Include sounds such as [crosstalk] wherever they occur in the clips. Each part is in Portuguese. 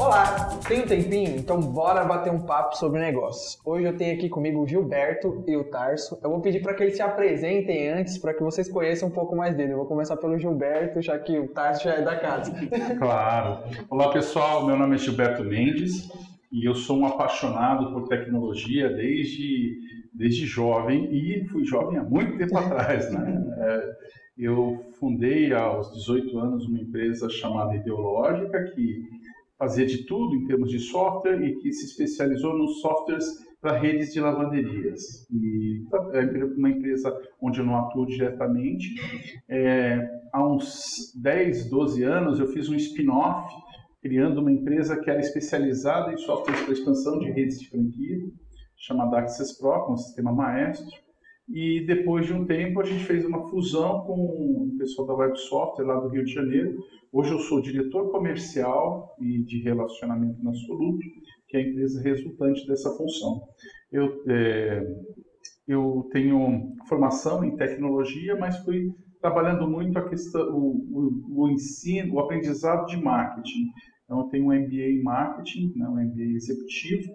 Olá, tem um tempinho? Então bora bater um papo sobre negócios. Hoje eu tenho aqui comigo o Gilberto e o Tarso. Eu vou pedir para que eles se apresentem antes, para que vocês conheçam um pouco mais dele. Eu vou começar pelo Gilberto, já que o Tarso já é da casa. [laughs] Claro. Olá pessoal, meu nome é Gilberto Mendes e eu sou um apaixonado por tecnologia desde, desde jovem e fui jovem há muito tempo [laughs] atrás, né? É, eu fundei aos 18 anos uma empresa chamada Ideológica que fazia de tudo em termos de software e que se especializou nos softwares para redes de lavanderias. E é uma empresa onde eu não atuo diretamente. É, há uns 10, 12 anos eu fiz um spin-off criando uma empresa que era especializada em softwares para expansão de redes de franquia, chamada Access Pro, com o sistema Maestro. E depois de um tempo a gente fez uma fusão com o pessoal da Web Software lá do Rio de Janeiro. Hoje eu sou diretor comercial e de relacionamento na Soluto, que é a empresa resultante dessa função. Eu, é, eu tenho formação em tecnologia, mas fui trabalhando muito a questão, o, o, o ensino, o aprendizado de marketing. Então, eu tenho um MBA em marketing, né, um MBA executivo,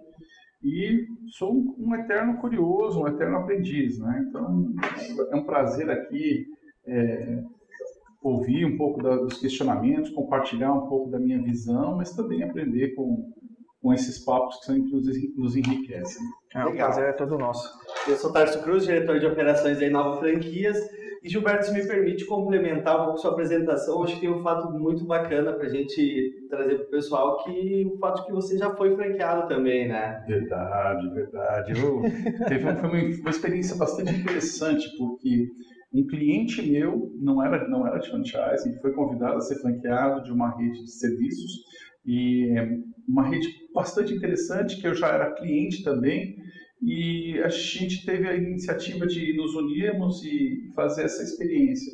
e sou um, um, eterno curioso, um eterno aprendiz. Né? Então, é um prazer aqui é, ouvir um pouco da, dos questionamentos, compartilhar um pouco da minha visão, mas também aprender com, com esses papos que são, nos, nos enriquecem. É, o prazer é todo nosso. Eu sou Tarso Cruz, diretor de operações da Nova Franquias. E Gilberto, se me permite complementar um pouco sua apresentação, acho que tem um fato muito bacana para a gente trazer para o pessoal, que o fato de que você já foi franqueado também, né? Verdade, verdade. Eu, [laughs] teve uma, foi uma, experiência bastante interessante, porque um cliente meu não era, não era de franchise, foi convidado a ser franqueado de uma rede de serviços, e uma rede bastante interessante, que eu já era cliente também, e a gente teve a iniciativa de nos unirmos e fazer essa experiência.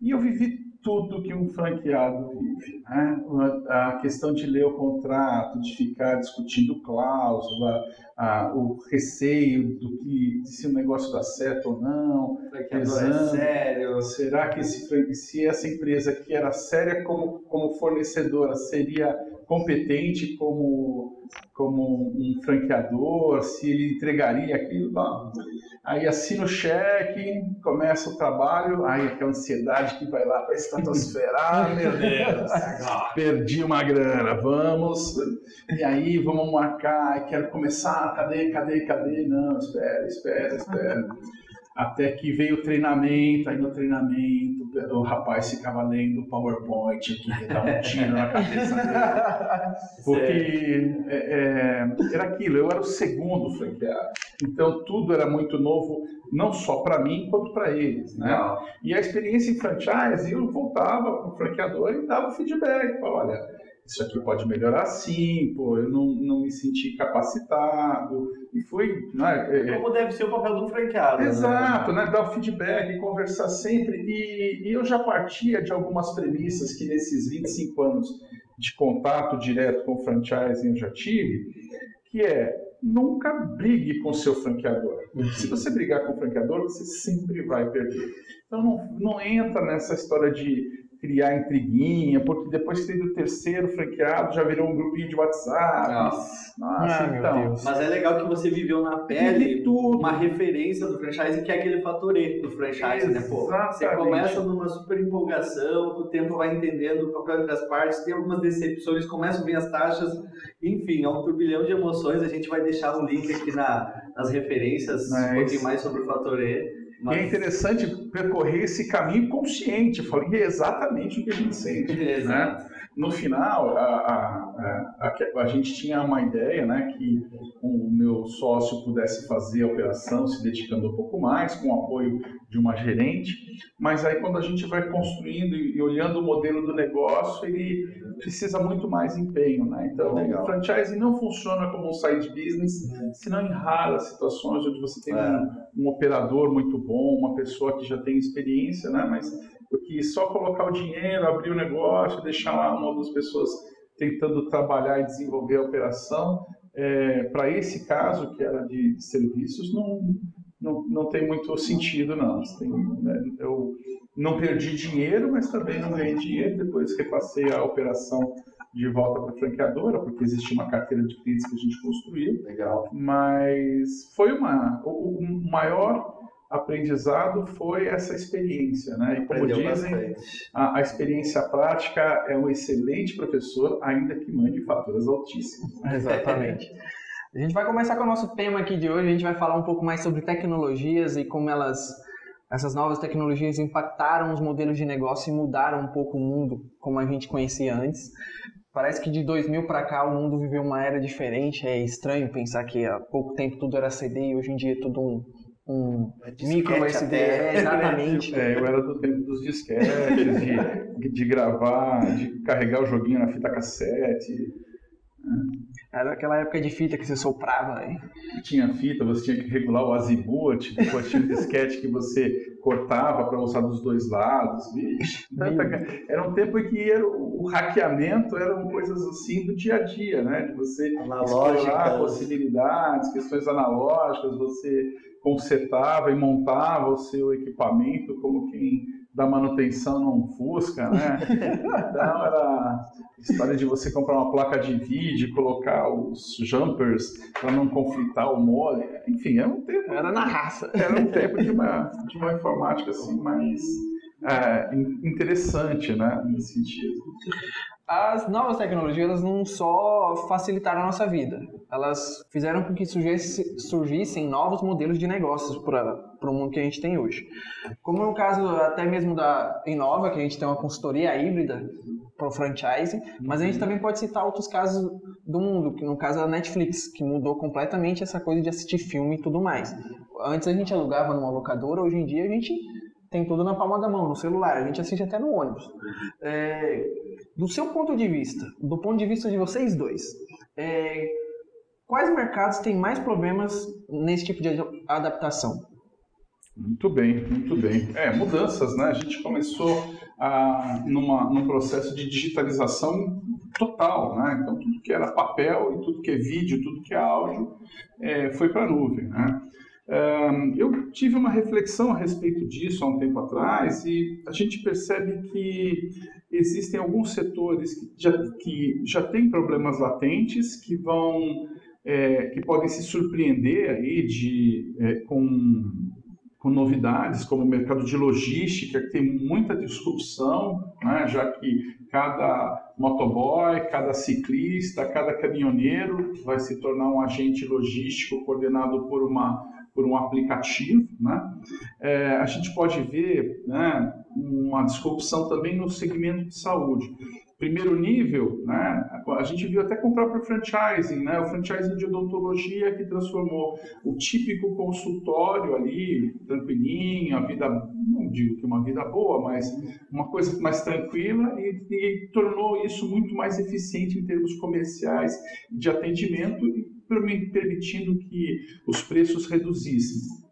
E eu vivi tudo que um franqueado vive. Né? A questão de ler o contrato, de ficar discutindo cláusula, a, o receio do que se o negócio dá certo ou não. Franqueador é sério. Será que esse, se essa empresa que era séria como, como fornecedora seria competente como, como um franqueador, se ele entregaria aquilo. Bom, aí assina o cheque, começa o trabalho, aí aquela ansiedade que vai lá para a estratosfera. ah, [laughs] meu Deus, [laughs] perdi uma grana, vamos. E aí, vamos marcar, quero começar, cadê, cadê, cadê? Não, espera, espera, espera. Até que veio o treinamento, aí no treinamento o rapaz ficava lendo o PowerPoint aqui, dar um tiro na cabeça dele. [laughs] Porque é, é, era aquilo, eu era o segundo franqueado. Então tudo era muito novo, não só para mim, quanto para eles. Né? E a experiência em franchise, eu voltava para o franqueador e dava feedback. Olha, isso aqui pode melhorar sim, pô, eu não, não me senti capacitado, e foi... Né, é, Como deve ser o papel do franqueado. Né? Exato, né? né, dar o feedback, conversar sempre, e, e eu já partia de algumas premissas que nesses 25 anos de contato direto com o franchising eu já tive, que é nunca brigue com o seu franqueador. Uhum. Se você brigar com o franqueador, você sempre vai perder. Então não, não entra nessa história de criar intriguinha, porque depois que teve o terceiro franqueado, já virou um grupinho de WhatsApp. Nossa, Nossa ah, então. Mas é legal que você viveu na pele tudo. uma referência do franchise, que é aquele fator E do franchise, Exatamente. né? Pô, você começa numa super empolgação, o tempo vai entendendo o papel entre as partes, tem algumas decepções, começam a vir as taxas, enfim, é um turbilhão de emoções. A gente vai deixar o link aqui na, nas referências, Mas... um pouquinho mais sobre o fator E. Mas... é interessante percorrer esse caminho consciente. Falei é exatamente o que a gente sente. né? No final, a, a, a, a, gente tinha uma ideia né, que o meu sócio pudesse fazer a operação se dedicando um pouco mais, com o apoio de uma gerente, mas aí quando a gente vai construindo e, olhando o modelo do negócio, ele precisa muito mais empenho. Né? Então, Legal. o franchise não funciona como um side business, senão em raras situações onde você tem é. um, um operador muito bom, uma pessoa que já tem experiência, né? mas porque só colocar o dinheiro, abrir o negócio, deixar lá uma das pessoas tentando trabalhar e desenvolver a operação, é, para esse caso, que era de, serviços, não, não, não tem muito sentido, não. Tem, né, eu não perdi dinheiro, mas também não ganhei dinheiro, depois repassei a operação de volta para a franqueadora, porque existia uma carteira de clientes que a gente construiu. Legal. Mas foi uma. O, o maior aprendizado foi essa experiência, né? E como Aprendeu dizem, a, a, experiência prática é um excelente professor, ainda que mande faturas altíssimas. [laughs] Exatamente. A gente vai começar com o nosso tema aqui de hoje. A gente vai falar um pouco mais sobre tecnologias e como elas, essas novas tecnologias impactaram os modelos de negócio e mudaram um pouco o mundo como a gente conhecia antes. Parece que de 2000 para cá o mundo viveu uma era diferente. É estranho pensar que há pouco tempo tudo era CD e hoje em dia é tudo um, um micro SD. É, [laughs] exatamente. É, eu era do tempo dos disquetes, de, [laughs] de gravar, de carregar o joguinho na fita cassete. Era aquela época de fita que você soprava. Hein? Tinha fita, você tinha que regular o azimuth, depois tinha um disquete que você cortava para usar dos dois lados. Era um tempo em que era, o hackeamento eram coisas assim do dia a dia, né? De você explorar possibilidades, questões analógicas, você consertava e montava o seu equipamento como quem da manutenção num Fusca, né? [laughs] Então era história de você comprar uma placa de vídeo, colocar os jumpers para não conflitar o mole. Enfim, era um tempo. Era na raça. Era um tempo de uma, de uma informática assim mais é, interessante, né? Nesse sentido as novas tecnologias não só facilitaram a nossa vida, elas fizeram com que surgisse, surgissem novos modelos de negócios para o mundo que a gente tem hoje. Como no caso até mesmo da Inova, que a gente tem uma consultoria híbrida para o franchise, mas a gente também pode citar outros casos do mundo, que no caso a Netflix, que mudou completamente essa coisa de assistir filme e tudo mais. Antes a gente alugava numa locadora, hoje em dia a gente tem tudo na palma da mão, no celular, a gente assiste até no ônibus. É, do seu ponto de vista, do ponto de vista de vocês dois, é, quais mercados têm mais problemas nesse tipo de adaptação? Muito bem, muito bem. É, mudanças, né? A gente começou a, numa, num processo de digitalização total, né? Então, tudo que era papel e tudo que é vídeo, tudo que é áudio, é, foi para a nuvem, né? Eu tive uma reflexão a respeito disso há um tempo atrás e a gente percebe que existem alguns setores que já, que já têm problemas latentes que vão é, que podem se surpreender aí de, é, com, com novidades, como o mercado de logística, que tem muita disrupção, né, já que cada motoboy, cada ciclista, cada caminhoneiro vai se tornar um agente logístico coordenado por uma por um aplicativo, né? É, a gente pode ver né, uma disrupção também no segmento de saúde. Primeiro nível, né, a gente viu até com o próprio franchising, né, o franchising de odontologia que transformou o típico consultório ali, tranquilinho, a vida, não digo que uma vida boa, mas uma coisa mais tranquila e, e tornou isso muito mais eficiente em termos comerciais de atendimento permitindo que os preços reduzissem.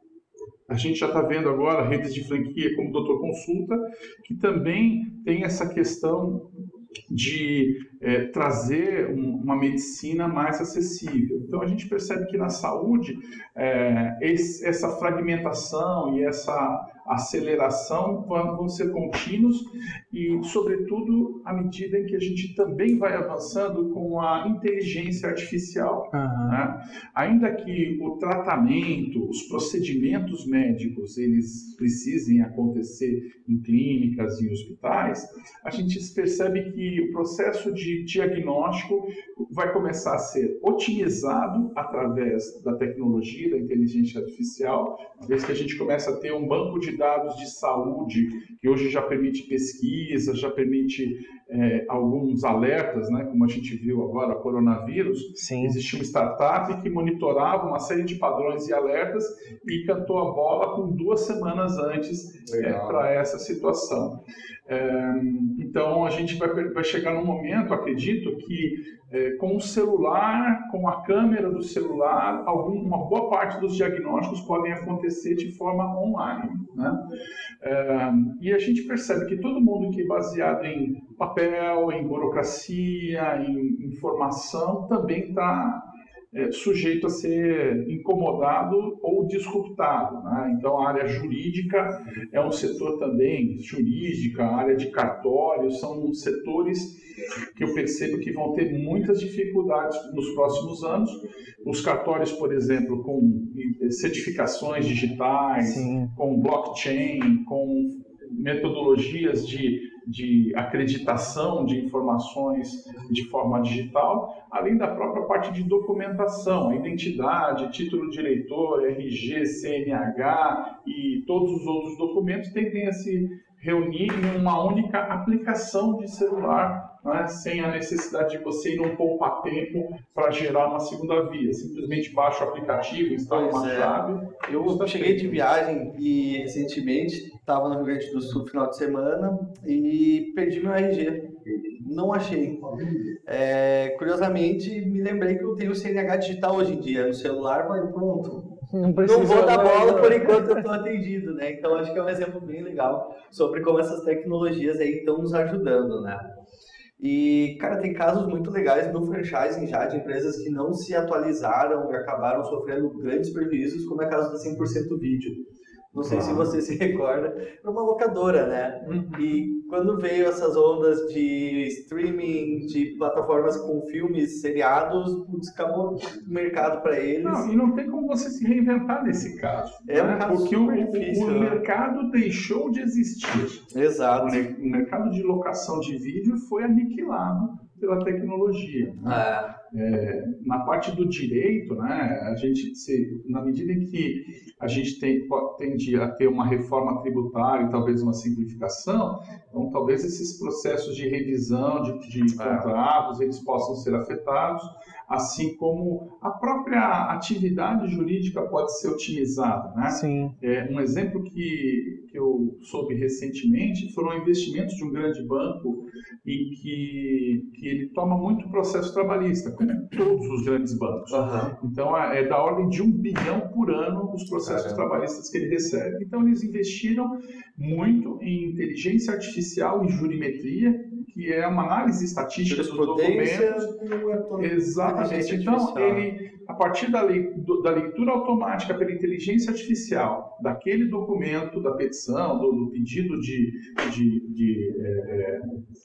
A gente já está vendo agora redes de franquia como Doutor Consulta, que também tem essa questão de é, trazer um, uma medicina mais acessível. Então a gente percebe que na saúde é, esse, essa fragmentação e essa aceleração vão, vão ser contínuos e, sobretudo, à medida em que a gente também vai avançando com a inteligência artificial. Uhum. Né? Ainda que o tratamento, os procedimentos médicos, eles precisem acontecer em clínicas e hospitais, a gente percebe que o processo de diagnóstico vai começar a ser otimizado através da tecnologia, da inteligência artificial, vez que a gente começa a ter um banco de dados de saúde, que hoje já permite pesquisa, já permite é, alguns alertas, né, como a gente viu agora, coronavírus. Sim. Existia uma startup que monitorava uma série de padrões e alertas e cantou a bola com duas semanas antes é, para essa situação. É, então, a gente vai, vai chegar num momento, acredito, que é, com o celular, com a câmera do celular, alguma boa parte dos diagnósticos podem acontecer de forma online. Né? É, e a gente percebe que todo mundo que baseado em papel, em burocracia, em informação, também está é, sujeito a ser incomodado ou disruptado. Né? Então, a área jurídica é um setor também, jurídica, a área de cartório, são setores que eu percebo que vão ter muitas dificuldades nos próximos anos. Os cartórios, por exemplo, com certificações digitais, Sim. com blockchain, com metodologias de de acreditação de informações de forma digital, além da própria parte de documentação, identidade, título de eleitor, RG, CNH e todos os outros documentos tendem a se reunir em uma única aplicação de celular, né, sem a necessidade de você ir num poupa-tempo para gerar uma segunda via. Simplesmente baixa o aplicativo, instala pois uma é. chave. Eu cheguei de viagem e recentemente estava no Rio Grande do Sul no final de semana e perdi meu RG. Não achei. É, curiosamente, me lembrei que eu tenho o CNH digital hoje em dia no celular, mas pronto não, não vou dar bola por enquanto eu estou atendido, né? Então acho que é um exemplo bem legal sobre como essas tecnologias aí estão nos ajudando, né? E, cara, tem casos muito legais no franchising já de empresas que não se atualizaram e acabaram sofrendo grandes prejuízos, como é o caso da 100% Vídeo. Não sei se você [laughs] se recorda, era uma locadora, né? Uhum. E quando veio essas ondas de streaming, de plataformas com filmes, seriados, putz, acabou o mercado para eles. Não, e não tem como você se reinventar nesse caso. É né? um caso Porque o, difícil, o, o né? mercado deixou de existir. Exato. O, o mercado de locação de vídeo foi aniquilado pela tecnologia. Né? É. É, na parte do direito, né, a gente, se, na medida em que a gente tem, tende a ter uma reforma tributária e talvez uma simplificação, então talvez esses processos de revisão de, de é. contratos eles possam ser afetados assim como a própria atividade jurídica pode ser otimizada. Né? Sim. É, um exemplo que, que eu soube recentemente foram investimentos de um grande banco em que, que ele toma muito processo trabalhista, como todos os grandes bancos. Uhum. Então, é, é da ordem de um bilhão por ano os processos trabalhistas que ele recebe. Então, eles investiram muito em inteligência artificial e jurimetria, que é uma análise estatística dos documentos. Exatamente. Então, ele, a partir da, lei, da, leitura automática pela inteligência artificial daquele documento, da petição, do, do pedido de, de, de é, é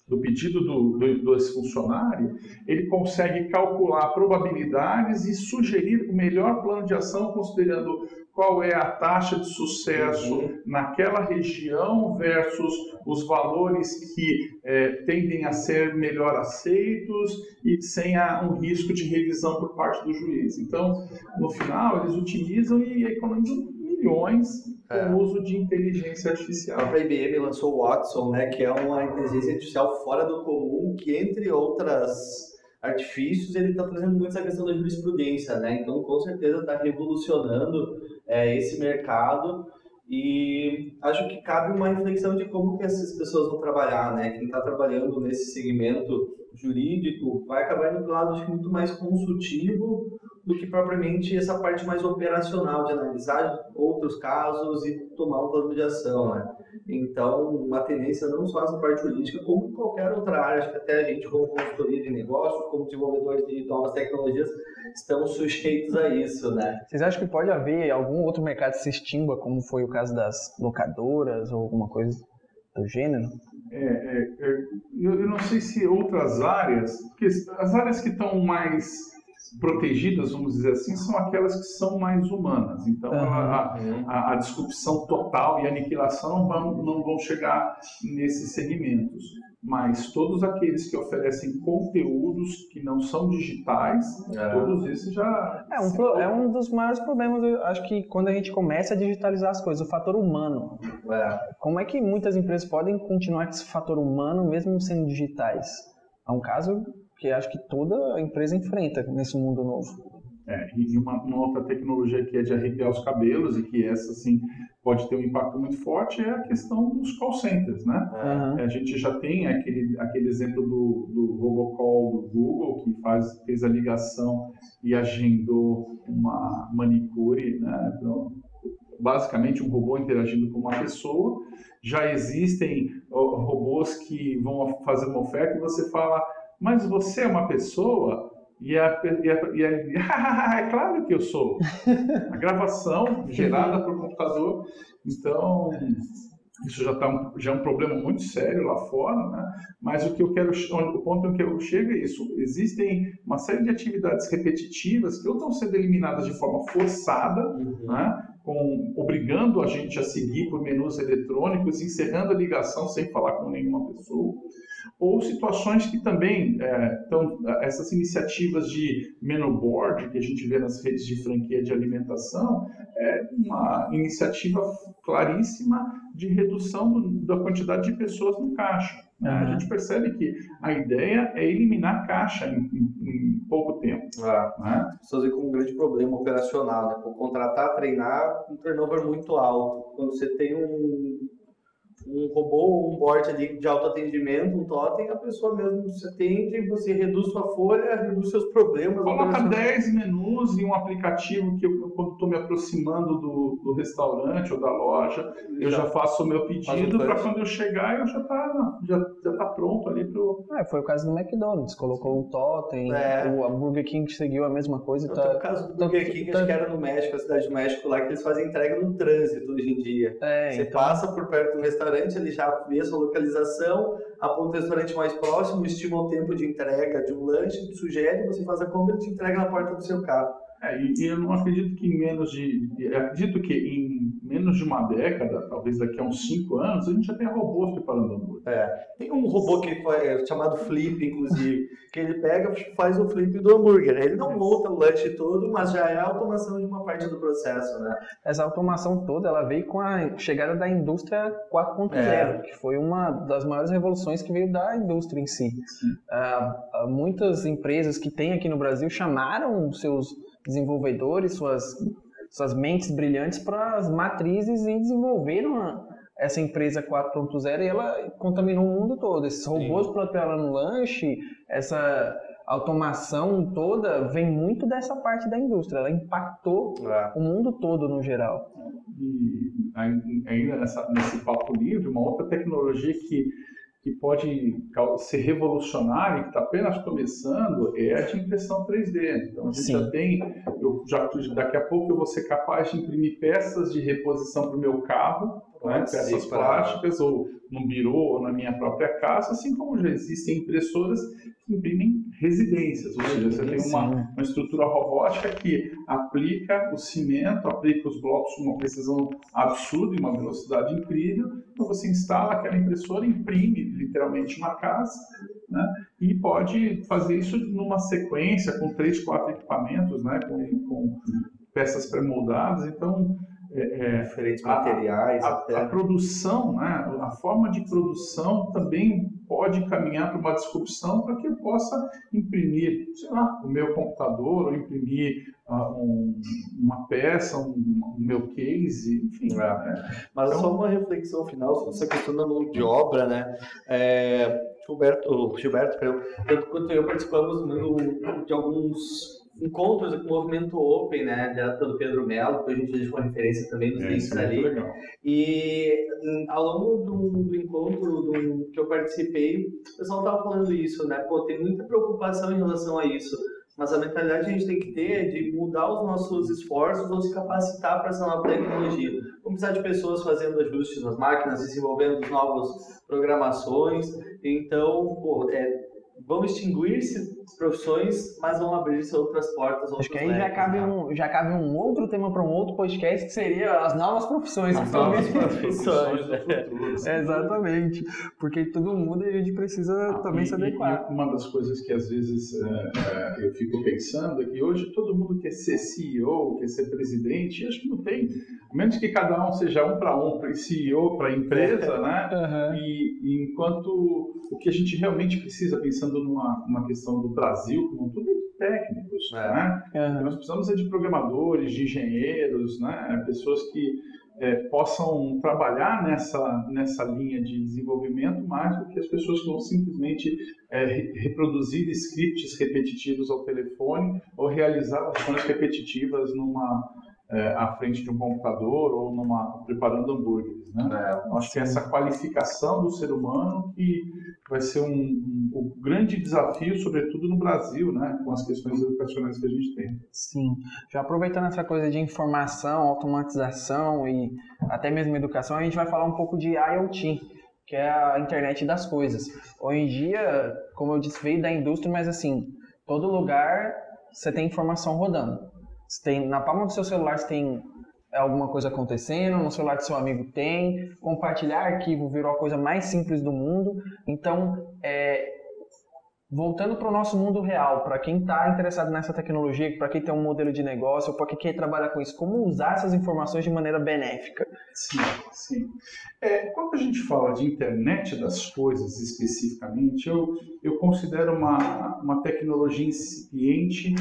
do pedido do, do, desse funcionário, ele consegue calcular probabilidades e sugerir o melhor plano de ação considerando qual é a taxa de sucesso uhum. naquela região versus os valores que é, tendem a ser melhor aceitos e sem a, um risco de revisão por parte do juiz. Então, no final, eles utilizam e economizam milhões com é. o uso de inteligência artificial. A IBM lançou o Watson, né, que é uma inteligência artificial fora do comum, que entre outras artifícios, ele está trazendo muito essa questão da jurisprudência, né? Então, com certeza está revolucionando é, esse mercado e acho que cabe uma reflexão de como que essas pessoas vão trabalhar, né? Quem está trabalhando nesse segmento jurídico vai acabar indo para um lado acho, muito mais consultivo do que propriamente essa parte mais operacional de analisar outros casos e tomar um plano de ação, né? Então, uma tendência não só nessa parte jurídica, como em qualquer outra área, acho que até a gente como consultoria de negócios, como desenvolvedores de novas tecnologias, estamos sujeitos a isso, né? Vocês acham que pode haver algum outro mercado que se extingua, como foi o caso das locadoras ou alguma coisa do gênero? É, é, é, eu, eu não sei se outras áreas, porque as áreas que estão mais protegidas, vamos dizer assim, são aquelas que são mais humanas. Então, uhum. a, a, a, disrupção total e a aniquilação não vão, não vão chegar nesses segmentos. Mas todos aqueles que oferecem conteúdos que não são digitais, é. todos esses já. É um, pro, é um dos maiores problemas, eu acho que quando a gente começa a digitalizar as coisas, o fator humano. É. Como é que muitas empresas podem continuar com esse fator humano mesmo sendo digitais? É um caso que acho que toda empresa enfrenta nesse mundo novo. É, e uma, uma, outra tecnologia que é de arrepiar os cabelos e que essa, assim, pode ter um impacto muito forte é a questão dos call centers, né? Uhum. A gente já tem aquele, aquele exemplo do, do robocall do Google, que faz, fez a ligação e agendou uma manicure, né? Então, basicamente um robô interagindo com uma pessoa. Já existem robôs que vão fazer uma oferta e você fala mas você é uma pessoa? E a, e a, e a, [laughs] é claro que eu sou. A gravação gerada por computador. Então, isso já, tá já é um problema muito sério lá fora, né? mas o que eu quero, o ponto em que eu chego é isso. Existem uma série de atividades repetitivas que ou estão sendo eliminadas de forma forçada, uhum. né? Com, obrigando a gente a seguir por menus eletrônicos, encerrando a ligação sem falar com nenhuma pessoa, ou situações que também é, estão, essas iniciativas de menu board que a gente vê nas redes de franquia de alimentação, é uma iniciativa claríssima de redução do, da quantidade de pessoas no caixa. Né? Uhum. A gente percebe que a ideia é eliminar caixa em, em, em pouco tempo. Ah, né? Pessoas com um grande problema operacional, né? Por contratar, treinar, um turnover muito alto. Quando você tem um um robô, um bot ali de autoatendimento, um totem, a pessoa mesmo se atende, você reduz sua folha, reduz seus problemas. Coloca 10 menus em um aplicativo que eu, quando estou me aproximando do, do, restaurante ou da loja, eu já, já faço o meu pedido para quando eu chegar eu já está já, já tá pronto ali pro. É, foi o caso do McDonald's, colocou um totem, é. o Burger King seguiu a mesma coisa. Tá, o caso do Burger King, tá, acho que era no México, a cidade do México lá, que eles fazem entrega no trânsito hoje em dia. É, você então... passa por perto do restaurante restaurante, ele já vê a sua localização, aponta o restaurante mais próximo, estima o tempo de entrega de um lanche, sugere, você faz a compra e te entrega na porta do seu carro. É, e, e, eu não acredito que em menos de. acredito que em menos de uma década, talvez daqui a uns cinco anos, a gente já tenha robôs preparando hambúrguer. É. Tem um robô que é chamado Flip, inclusive, que ele pega faz o flip do hambúrguer. Ele não monta o lanche todo, mas já é a automação de uma parte do processo, né? Essa automação toda, ela veio com a chegada da indústria 4.0, é. que foi uma das maiores revoluções que veio da indústria em si. Uh, muitas empresas que tem aqui no Brasil chamaram seus desenvolvedores, suas, suas mentes brilhantes para as matrizes e desenvolveram essa empresa 4.0 e ela contaminou o mundo todo. Esses robôs para ela no lanche, essa automação toda vem muito dessa parte da indústria. Ela impactou é. o mundo todo no geral. E ainda nessa, nesse papo livre, uma outra tecnologia que que pode ser revolucionário, que está apenas começando, é a de impressão 3D. Então a gente Sim. já tem, eu já daqui a pouco eu vou ser capaz de imprimir peças de reposição para o meu carro, né, peças plásticas ou no birô ou na minha própria casa, assim como já existem impressoras que imprimem residências, ou seja, você tem uma, uma estrutura robótica que aplica o cimento, aplica os blocos com uma precisão absurda e uma velocidade incrível, então você instala aquela impressora, imprime literalmente uma casa, né, e pode fazer isso numa sequência com três, quatro equipamentos, né, com, com peças pré-moldadas, então é, é, diferentes materiais. A, a, a, produção, né, a forma de produção também pode caminhar para uma disrupção para que eu possa imprimir, sei lá, o meu computador, ou imprimir uh, um, uma peça, um, um, meu case, enfim. É. Né? Mas então, só uma reflexão final sobre essa questão da mão de obra, né? É, Gilberto, Gilberto, tanto quanto eu participamos de alguns encontros com o movimento Open, né, direto pelo Pedro Melo, que a gente deixou uma referência também nos é, links é ali. Legal. E hum, ao longo do, do encontro do, que eu participei, o pessoal estava falando isso, né? Pô, tem muita preocupação em relação a isso. Mas a mentalidade que a gente tem que ter é de mudar os nossos esforços ou se capacitar para essa nova tecnologia. Vamos precisar de pessoas fazendo ajustes nas máquinas, desenvolvendo novas programações. Então, pô, é, vão extinguir-se profissões, mas vão abrir-se outras portas. Acho que aí já cabe, né? um, já cabe um outro tema para um outro podcast que seria as novas profissões. As novas profissões. é, [laughs] exatamente. Porque tudo muda e a gente precisa ah, também e, se adequar. E uma das coisas que às vezes é, eu fico pensando é que hoje todo mundo quer ser CEO, quer ser presidente, e acho que não tem. A menos que cada um seja um para um, para CEO, para empresa, [laughs] né? Uhum. E, e enquanto o que a gente realmente precisa, pensando numa, numa questão do Brasil como todo, é de técnicos. É. Né? Uhum. Nós precisamos é de programadores, de engenheiros, né? pessoas que é, possam trabalhar nessa, nessa linha de desenvolvimento mais do que as pessoas que vão simplesmente é, reproduzir scripts repetitivos ao telefone ou realizar ações repetitivas numa, é, à frente de um computador ou numa preparando hambúrgueres, né? É, acho que essa qualificação do ser humano que vai ser um, um, um, grande desafio, sobretudo no Brasil, né? Com as questões educacionais que a gente tem. Sim. Já aproveitando essa coisa de informação, automatização e até mesmo educação, a gente vai falar um pouco de IoT, que é a internet das coisas. Hoje em dia, como eu disse, veio da indústria, mas assim, todo lugar você tem informação rodando. Você tem, na palma do seu celular você tem alguma coisa acontecendo, no celular do seu amigo tem, compartilhar arquivo virou a coisa mais simples do mundo. Então, é, voltando para o nosso mundo real, para quem está interessado nessa tecnologia, para quem tem um modelo de negócio, para quem quer trabalhar com isso, como usar essas informações de maneira benéfica? Sim, sim. É, quando a gente fala de internet das coisas especificamente, eu, eu considero uma, uma tecnologia incipiente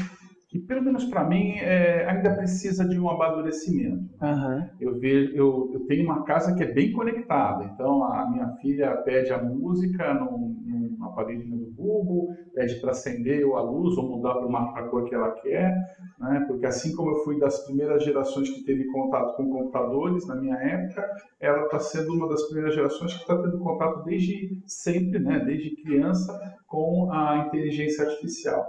que pelo menos para mim é, ainda precisa de um amadurecimento. Uhum. Eu, vejo, eu, eu, tenho uma casa que é bem conectada, então a minha filha pede a música num, num aparelho do Google, pede para acender a luz ou mudar para a cor que ela quer, né? porque assim como eu fui das primeiras gerações que teve contato com computadores na minha época, ela está sendo uma das primeiras gerações que está tendo contato desde sempre, né? desde criança, com a inteligência artificial.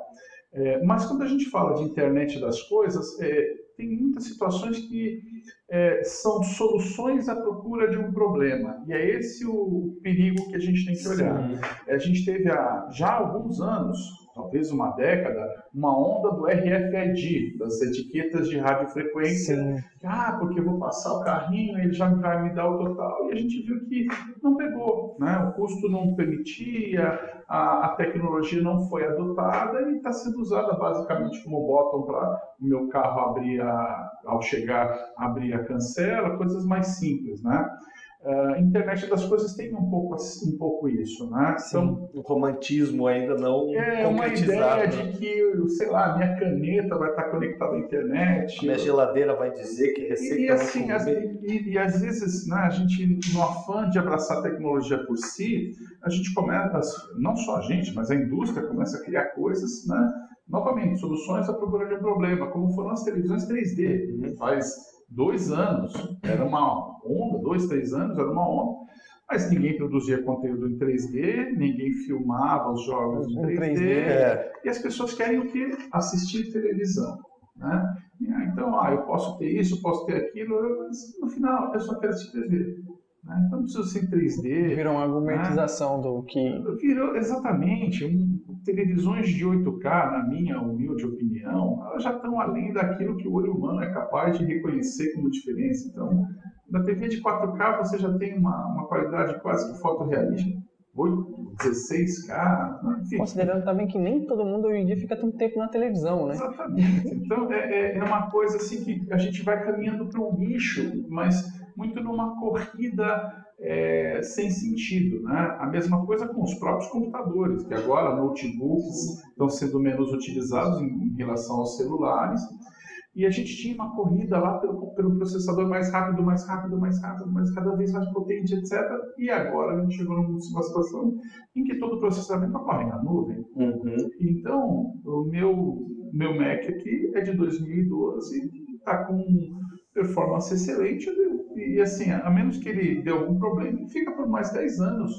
É, mas quando a gente fala de internet das coisas, é, tem muitas situações que é, são soluções à procura de um problema. E é esse o perigo que a gente tem que olhar. É, a gente teve há já alguns anos talvez uma década, uma onda do RFID, das etiquetas de radiofrequência. Sim. Ah, porque eu vou passar o carrinho, ele já vai me dar o total. E a gente viu que não pegou, né? o custo não permitia, a, a tecnologia não foi adotada e está sendo usada basicamente como botão para o meu carro abrir, a, ao chegar, abrir a cancela, coisas mais simples. Né? Uh, a internet das coisas tem um pouco, um pouco isso, né? Então, o romantismo ainda não É uma ideia de que, sei lá, minha caneta vai estar conectada à internet. A minha geladeira vai dizer que receita e, assim, as, e, e, às vezes, né, a gente, no afã de abraçar a tecnologia por si, a gente começa, não só a gente, mas a indústria começa a criar coisas, né? Novamente, soluções à procura de um problema, como foram as televisões 3D. Uhum. Faz dois anos, era uma onda, dois, três anos, era uma onda, mas ninguém produzia conteúdo em 3D, ninguém filmava os jogos em 3D, 3D é. e as pessoas querem o quê? Assistir televisão. Né? Então, ah, eu posso ter isso, posso ter aquilo, mas no final eu só quero assistir TV. Né? Então não precisa ser em 3D. Virou uma argumentização né? do que. Virou, exatamente. Um, televisões de 8K, na minha humilde opinião, elas já estão além daquilo que o olho humano é capaz de reconhecer como diferença. Então, na TV de 4K você já tem uma, uma qualidade quase que fotorrealística. 8, 16K, enfim. Considerando também que nem todo mundo hoje em dia fica tanto tempo na televisão, né? Exatamente. Então é, é, é uma coisa assim que a gente vai caminhando para um nicho, mas muito numa corrida é, sem sentido. Né? A mesma coisa com os próprios computadores, que agora notebooks estão sendo menos utilizados em, em relação aos celulares. E a gente tinha uma corrida lá pelo, pelo, processador mais rápido, mais rápido, mais rápido, mais cada vez mais potente, etc. E agora a gente chegou numa situação em que todo o processamento ocorre na nuvem. Uhum. Então, o meu, meu Mac aqui é de 2012, está com performance excelente, e assim, a menos que ele dê algum problema, ele fica por mais 10 anos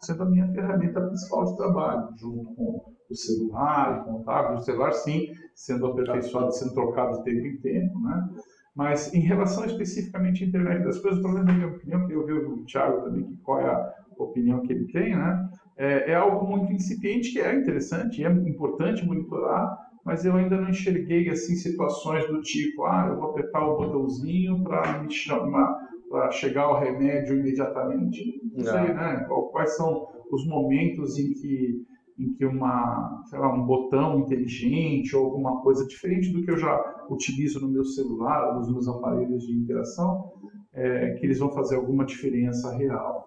sendo a minha ferramenta principal de trabalho, junto com o celular, o tablet, o celular sim, sendo aperfeiçoado, sendo trocado de tempo em tempo, né? Mas em relação especificamente à internet das coisas, pelo menos na minha opinião, que eu vi o Thiago também, que qual é a opinião que ele tem, né? É, é algo muito incipiente, que é interessante, é importante monitorar, mas eu ainda não enxerguei assim situações do tipo, ah, eu vou apertar o botãozinho para me chamar, para chegar ao remédio imediatamente. Não, não. sei, né? Quais são os momentos em que em que uma, sei lá, um botão inteligente ou alguma coisa diferente do que eu já utilizo no meu celular, nos meus aparelhos de interação, é, que eles vão fazer alguma diferença real.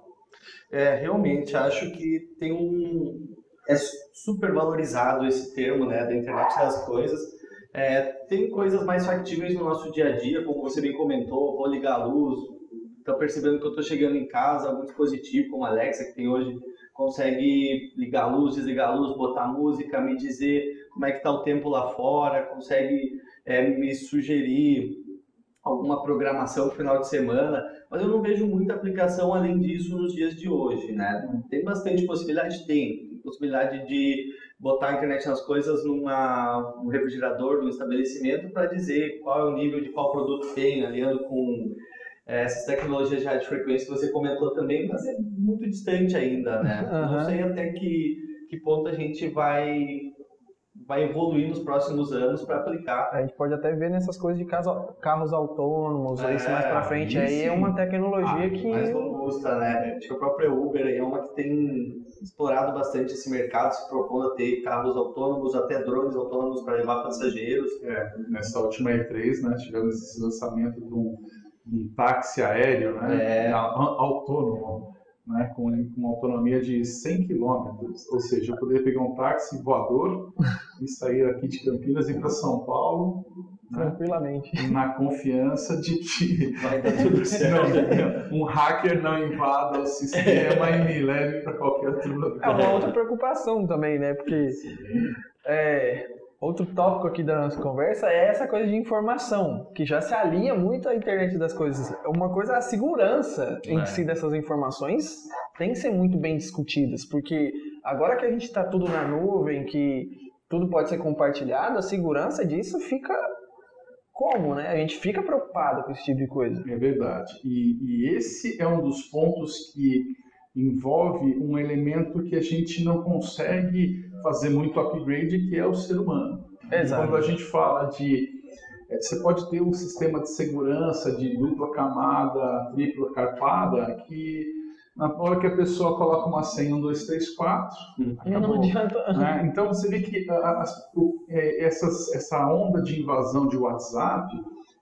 É, realmente acho que tem um, é super valorizado esse termo, né, da internet das coisas. É, tem coisas mais factíveis no nosso dia a dia, como você bem comentou, vou ligar a luz, estou percebendo que eu estou chegando em casa, algum dispositivo como a Alexa que tem hoje consegue ligar a luz, desligar a luz, botar música, me dizer como é que está o tempo lá fora, consegue é, me sugerir alguma programação no final de semana, mas eu não vejo muita aplicação além disso nos dias de hoje, né? Tem bastante possibilidade? Tem. Tem possibilidade de botar a internet nas coisas numa, num refrigerador, num estabelecimento para dizer qual é o nível de qual produto tem, aliando com essas tecnologias de rádio frequência que você comentou também, mas é muito distante ainda, né? Uhum. Não sei até que, que ponto a gente vai vai evoluir nos próximos anos para aplicar. A gente pode até ver nessas coisas de carros autônomos, é, isso mais para frente. Aí é uma tecnologia ah, que. Mais robusta, né? Acho que a própria Uber é uma que tem explorado bastante esse mercado, se propondo a ter carros autônomos, até drones autônomos para levar passageiros. É, nessa última E3, né, tivemos esse lançamento de um, um táxi aéreo né, é. autônomo né, com, com uma autonomia de 100 km, ou seja, eu poderia pegar um táxi voador [laughs] e sair aqui de Campinas e ir para São Paulo né, tranquilamente, na confiança de que vai dar [laughs] tudo certo. Não, um hacker não invada o sistema e me leve para qualquer outro lugar. É uma outra preocupação também, né? Porque é, Outro tópico aqui da nossa conversa é essa coisa de informação, que já se alinha muito à internet das coisas. Uma coisa a segurança em é. si dessas informações tem que ser muito bem discutidas, porque agora que a gente está tudo na nuvem, que tudo pode ser compartilhado, a segurança disso fica como, né? A gente fica preocupado com esse tipo de coisa. É verdade. E, e esse é um dos pontos que envolve um elemento que a gente não consegue fazer muito upgrade, que é o ser humano. Exato. Quando a gente fala de. É, você pode ter um sistema de segurança de dupla camada, tripla carpada, que na hora que a pessoa coloca uma senha 1, 2, 3, 4, acabou, não adianta. Né? Então você vê que a, a, a, é, essas, essa onda de invasão de WhatsApp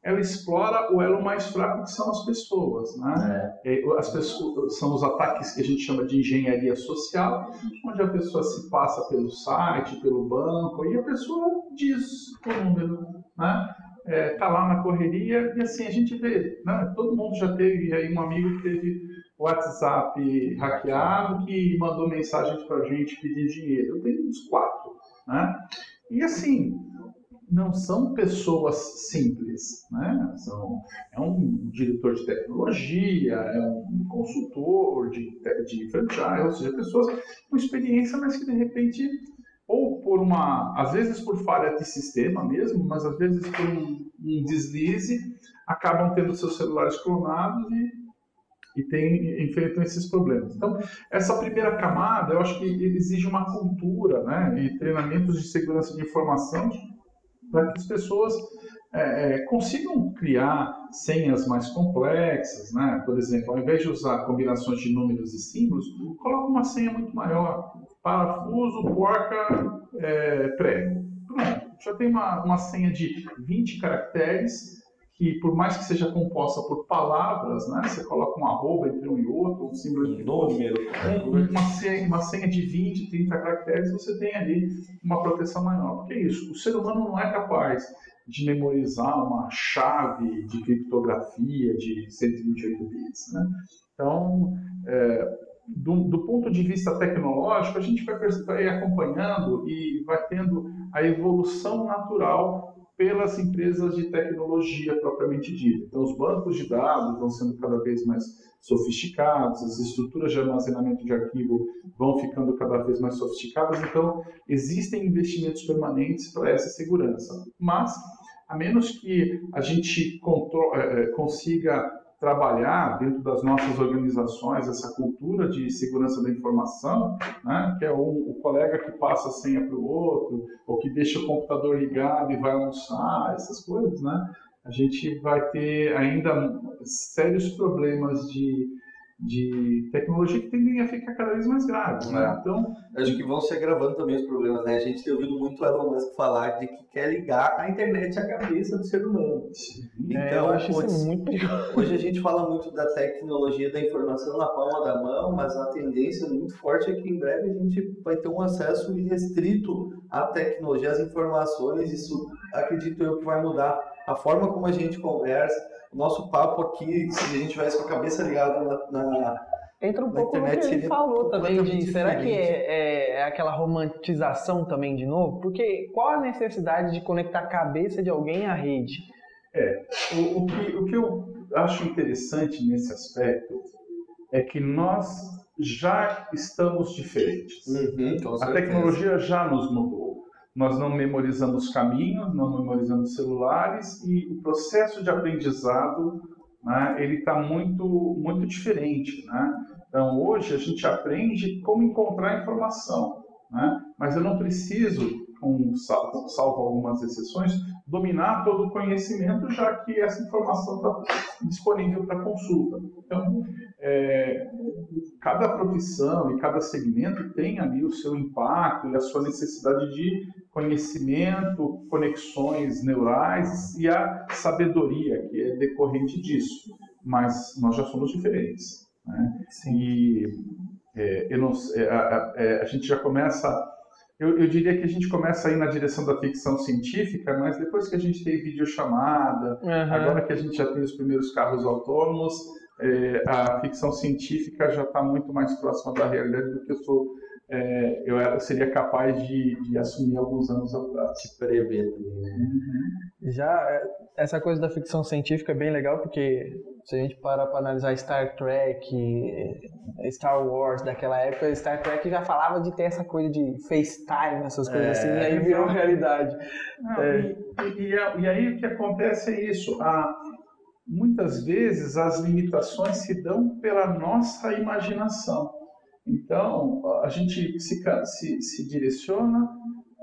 ela explora o elo mais fraco que são as pessoas, né? É. As pessoas são os ataques que a gente chama de engenharia social, onde a pessoa se passa pelo site, pelo banco e a pessoa diz o número, né? É, tá lá na correria e assim a gente vê, né? Todo mundo já teve aí um amigo que teve WhatsApp hackeado que mandou mensagem para a gente pedindo dinheiro. Eu tenho uns quatro, né? E assim, não são pessoas simples, né? São, é um diretor de tecnologia, é um consultor de, de franchise, ou seja, pessoas com experiência, mas que de repente, ou por uma, às vezes por falha de sistema mesmo, mas às vezes por um, um deslize, acabam tendo seus celulares clonados e e tem, enfrentam esses problemas. Então, essa primeira camada, eu acho que exige uma cultura né, e treinamentos de segurança de informação para que as pessoas é, é, consigam criar senhas mais complexas, né? Por exemplo, ao invés de usar combinações de números e símbolos, coloca uma senha muito maior. Parafuso, porca, é, prego. Pronto. Já tem uma, uma senha de 20 caracteres que por mais que seja composta por palavras, né, você coloca um arroba entre um e outro, um símbolo de número, uma senha, uma senha de 20, 30 caracteres, você tem ali uma proteção maior. Porque é isso, o ser humano não é capaz de memorizar uma chave de criptografia de 128 bits. Né? Então, é, do, do, ponto de vista tecnológico, a gente vai, vai acompanhando e vai tendo a evolução natural pelas empresas de tecnologia propriamente dita. Então, os bancos de dados vão sendo cada vez mais sofisticados, as estruturas de armazenamento de arquivo vão ficando cada vez mais sofisticadas, então, existem investimentos permanentes para essa segurança. Mas, a menos que a gente eh, eh, consiga trabalhar dentro das nossas organizações essa cultura de segurança da informação, né, que é o, o colega que passa a senha para o outro, ou que deixa o computador ligado e vai almoçar, essas coisas, né, a gente vai ter ainda sérios problemas de de tecnologia que tendem a ficar cada vez mais graves. Né? É. Então, acho que vão se agravando também os problemas. Né? A gente tem ouvido muito o Elon Musk falar de que quer ligar a internet à cabeça do ser humano. Então, é, eu acho hoje, isso muito [laughs] hoje a gente fala muito da tecnologia da informação na palma da mão, mas a tendência muito forte é que em breve a gente vai ter um acesso irrestrito à tecnologia, às informações. Isso acredito eu que vai mudar a forma como a gente conversa o nosso papo aqui, se a gente tivesse com a cabeça ligada na, na Entra um pouco internet, no que ele falou também de será que é, é, é, aquela romantização também de novo? Porque qual a necessidade de conectar a cabeça de alguém à rede? É, o, o, que, o que eu acho interessante nesse aspecto é que nós já estamos diferentes. Uhum, a tecnologia já nos mudou. Nós não memorizamos caminhos, não memorizamos celulares e o processo de aprendizado né, ele está muito muito diferente, né? Então hoje a gente aprende como encontrar informação, né? Mas eu não preciso, com salvo, salvo algumas exceções, dominar todo o conhecimento, já que essa informação está disponível para consulta. Então, é, cada profissão e cada segmento tem ali o seu impacto e a sua necessidade de conhecimento, conexões neurais e a sabedoria que é decorrente disso. Mas nós já somos diferentes. Né? E é, não, é, a, é, a, gente já começa eu, eu, diria que a gente começa a ir na direção da ficção científica, mas depois que a gente tem videochamada, uhum. agora que a gente já tem os primeiros carros autônomos, é, a ficção científica já está muito mais próxima da realidade do que eu sou. É, eu seria capaz de, de, assumir alguns anos atrás. Prever também. Né? Uhum. Já é, essa coisa da ficção científica é bem legal porque se a gente parar para analisar Star Trek, Star Wars daquela época, Star Trek já falava de ter essa coisa de FaceTime, essas coisas é, assim, e aí virou realidade. Não, é. e, e, e, aí o que acontece é isso. A, muitas vezes as limitações se dão pela nossa imaginação. Então, a gente se, se, se direciona,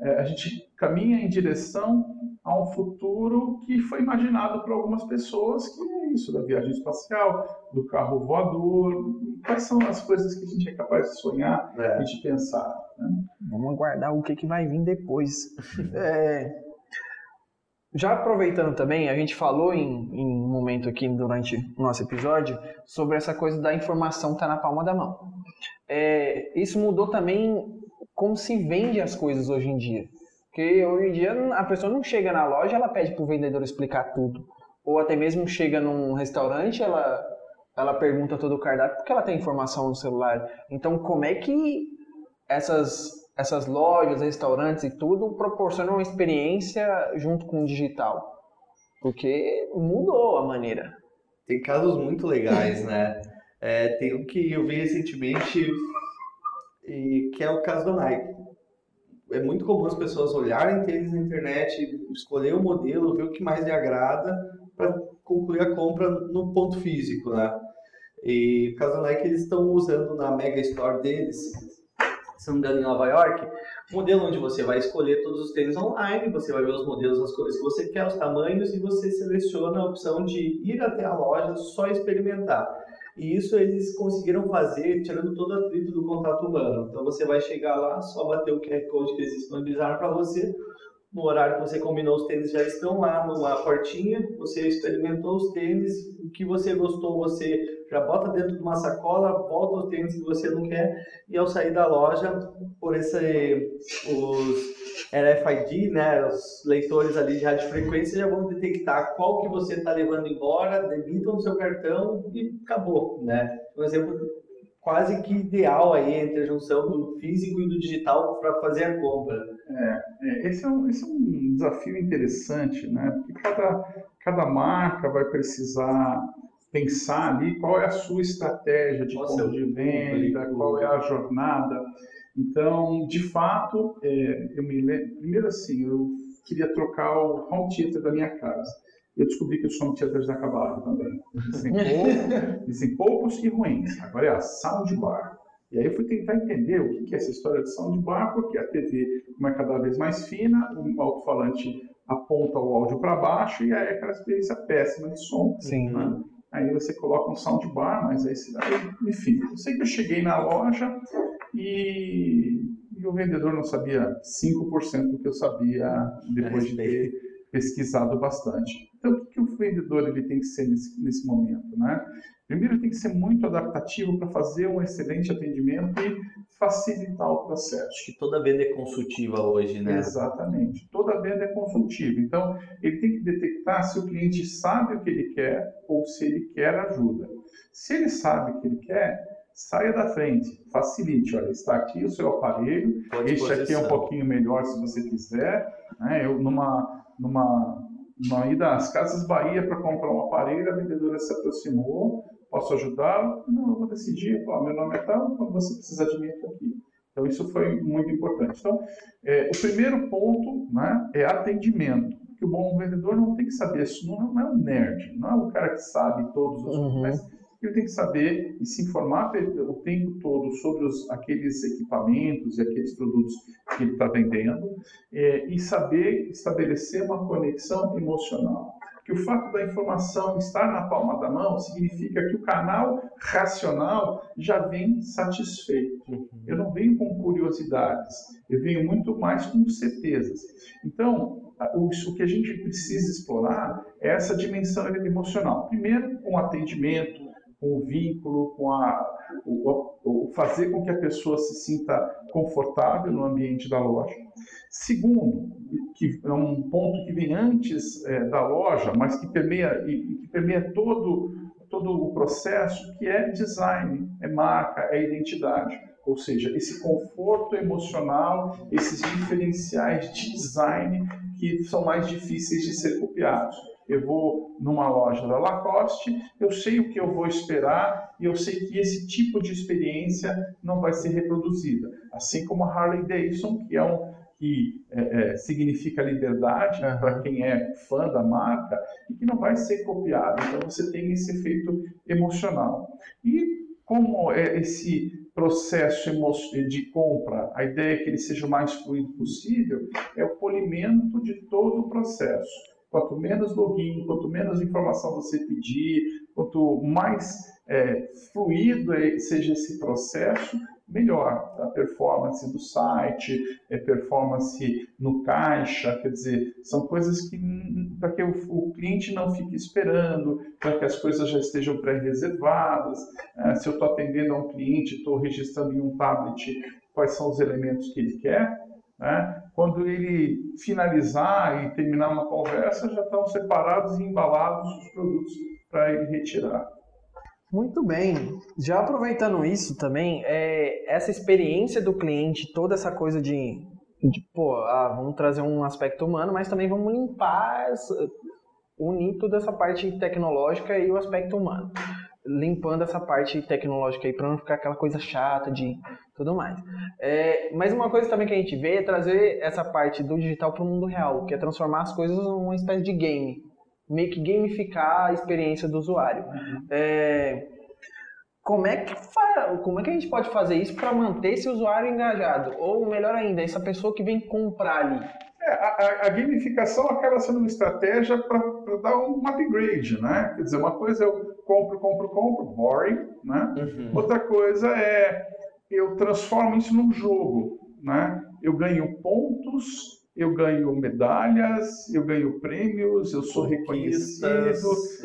é, a gente caminha em direção a um futuro que foi imaginado por algumas pessoas, que é isso, da viagem espacial, do carro voador, quais são as coisas que a gente é capaz de sonhar é. e de pensar. Né? Vamos aguardar o que, que vai vir depois. é, [laughs] já aproveitando também, a gente falou em, em um momento aqui durante o nosso episódio sobre essa coisa da informação estar tá na palma da mão. É, isso mudou também como se vende as coisas hoje em dia. Porque hoje em dia a pessoa não chega na loja, ela pede para o vendedor explicar tudo. Ou até mesmo chega num restaurante, ela, ela pergunta todo o cardápio porque ela tem informação no celular. Então, como é que essas, essas lojas, restaurantes e tudo proporcionam uma experiência junto com o digital? Porque mudou a maneira. Tem casos muito legais, né? [laughs] É, tem um que eu vi recentemente, e, que é o caso da Nike é muito comum as pessoas olharem tênis na internet, escolher o modelo, ver o que mais lhe agrada para concluir a compra no ponto físico, né? E por causa da Nike, eles estão usando na Mega Store deles, se não me engano, em Nova York, modelo onde você vai escolher todos os tênis online, você vai ver os modelos, as cores que você quer, os tamanhos, e você seleciona a opção de ir até a loja só experimentar. E isso eles conseguiram fazer tirando todo o atrito do contato humano. Então você vai chegar lá, só bater o QR Code que eles disponibilizaram para você. No horário que você combinou, os tênis já estão lá numa portinha. Você experimentou os tênis, o que você gostou, você já bota dentro de uma sacola, volta os tênis que você não quer. E ao sair da loja, por esse, os RFID, né, os leitores ali de radiofrequência já vão detectar qual que você está levando embora, debitam no seu cartão e acabou, né? Um exemplo quase que ideal aí entre a junção do físico e do digital para fazer a compra. É, é, esse, é um, esse é um desafio interessante, né? Porque cada, cada marca vai precisar pensar ali qual é a sua estratégia de ponto de venda, qual é a jornada. Então, de fato, é, eu me lembro, primeiro assim, eu queria trocar o home theater da minha casa. Eu descobri que os home theaters acabaram também. Existem, [laughs] poucos, existem poucos e ruins. Agora é a soundbar. E aí eu fui tentar entender o que é essa história de soundbar, porque a TV, como é cada vez mais fina, o alto-falante aponta o áudio para baixo e aí é aquela experiência péssima de som. Sim. Né? Aí você coloca um soundbar, mas aí, enfim, eu sei que eu cheguei na loja e, e o vendedor não sabia 5% do que eu sabia depois de ter pesquisado bastante. Então, o que, o vendedor ele tem que ser nesse, nesse momento? Né? Primeiro, tem que ser muito adaptativo para fazer um excelente atendimento e facilitar o processo. Acho que toda venda é consultiva hoje, né? Exatamente. Toda venda é consultiva. Então, ele tem que detectar se o cliente sabe o que ele quer ou se ele quer ajuda. Se ele sabe o que ele quer, saia da frente, facilite. Olha, está aqui o seu aparelho, este aqui é um pouquinho melhor se você quiser. Né? Eu, numa, numa Na ida às Casas Bahia para comprar um aparelho, a vendedora se aproximou, posso ajudá-lo? Não, eu vou decidir, Ó, meu nome é tal, você precisar de mim, aqui. Então, isso foi muito importante. Então, é, o primeiro ponto né, é atendimento. Que o bom vendedor não tem que saber, isso não, não é um nerd, não é o cara que sabe todos os uhum. mas ele tem que saber e se informar o tempo todo sobre os, aqueles equipamentos e aqueles produtos que ele está vendendo é, e saber estabelecer uma conexão emocional que o fato da informação estar na palma da mão significa que o canal racional já vem satisfeito. Uhum. Eu não venho com curiosidades, eu venho muito mais com certezas. Então, o, o que a gente precisa explorar é essa dimensão emocional. Primeiro, com atendimento, com o vínculo, com a, o, o, fazer com que a pessoa se sinta confortável no ambiente da loja. Segundo, que é um ponto que vem antes é, da loja, mas que permeia, e, que permeia todo, todo o processo, que é design, é marca, é identidade. Ou seja, esse conforto emocional, esses diferenciais de design que são mais difíceis de ser copiados. Eu vou numa loja da Lacoste, eu sei o que eu vou esperar e eu sei que esse tipo de experiência não vai ser reproduzida. Assim como a Harley Davidson, que é um, que é, é, significa liberdade uhum. para quem é fã da marca e que não vai ser copiado. Então você tem esse efeito emocional. E como é esse processo de compra, a ideia é que ele seja o mais fluido possível, é o polimento de todo o processo. Quanto menos login, quanto menos informação você pedir, quanto mais é, fluido é, seja esse processo, melhor. A performance do site, é performance no caixa, quer dizer, são coisas que para que o, o, cliente não fique esperando, para que as coisas já estejam pré-reservadas. É, se eu estou atendendo a um cliente, estou registrando em um tablet quais são os elementos que ele quer, né? Quando ele finalizar e terminar uma conversa, já estão separados e embalados os produtos para ele retirar. Muito bem. Já aproveitando isso também, é, essa experiência do cliente, toda essa coisa de, de pô, ah, vamos trazer um aspecto humano, mas também vamos limpar, unir toda essa parte tecnológica e o aspecto humano. Limpando essa parte tecnológica aí para não ficar aquela coisa chata de tudo mais. É, mas uma coisa também que a gente vê é trazer essa parte do digital para o mundo real, que é transformar as coisas numa espécie de game meio que gamificar a experiência do usuário. Uhum. É, como, é que como é que a gente pode fazer isso para manter esse usuário engajado? Ou melhor ainda, essa pessoa que vem comprar ali? É, a, a, gamificação acaba sendo uma estratégia para dar um upgrade, né? Quer dizer, uma coisa é eu compro, compro, compro, boring, né? Uhum. Outra coisa é eu transformo isso num jogo, né? Eu ganho pontos eu ganho medalhas, eu ganho prêmios, eu sou reconhecido,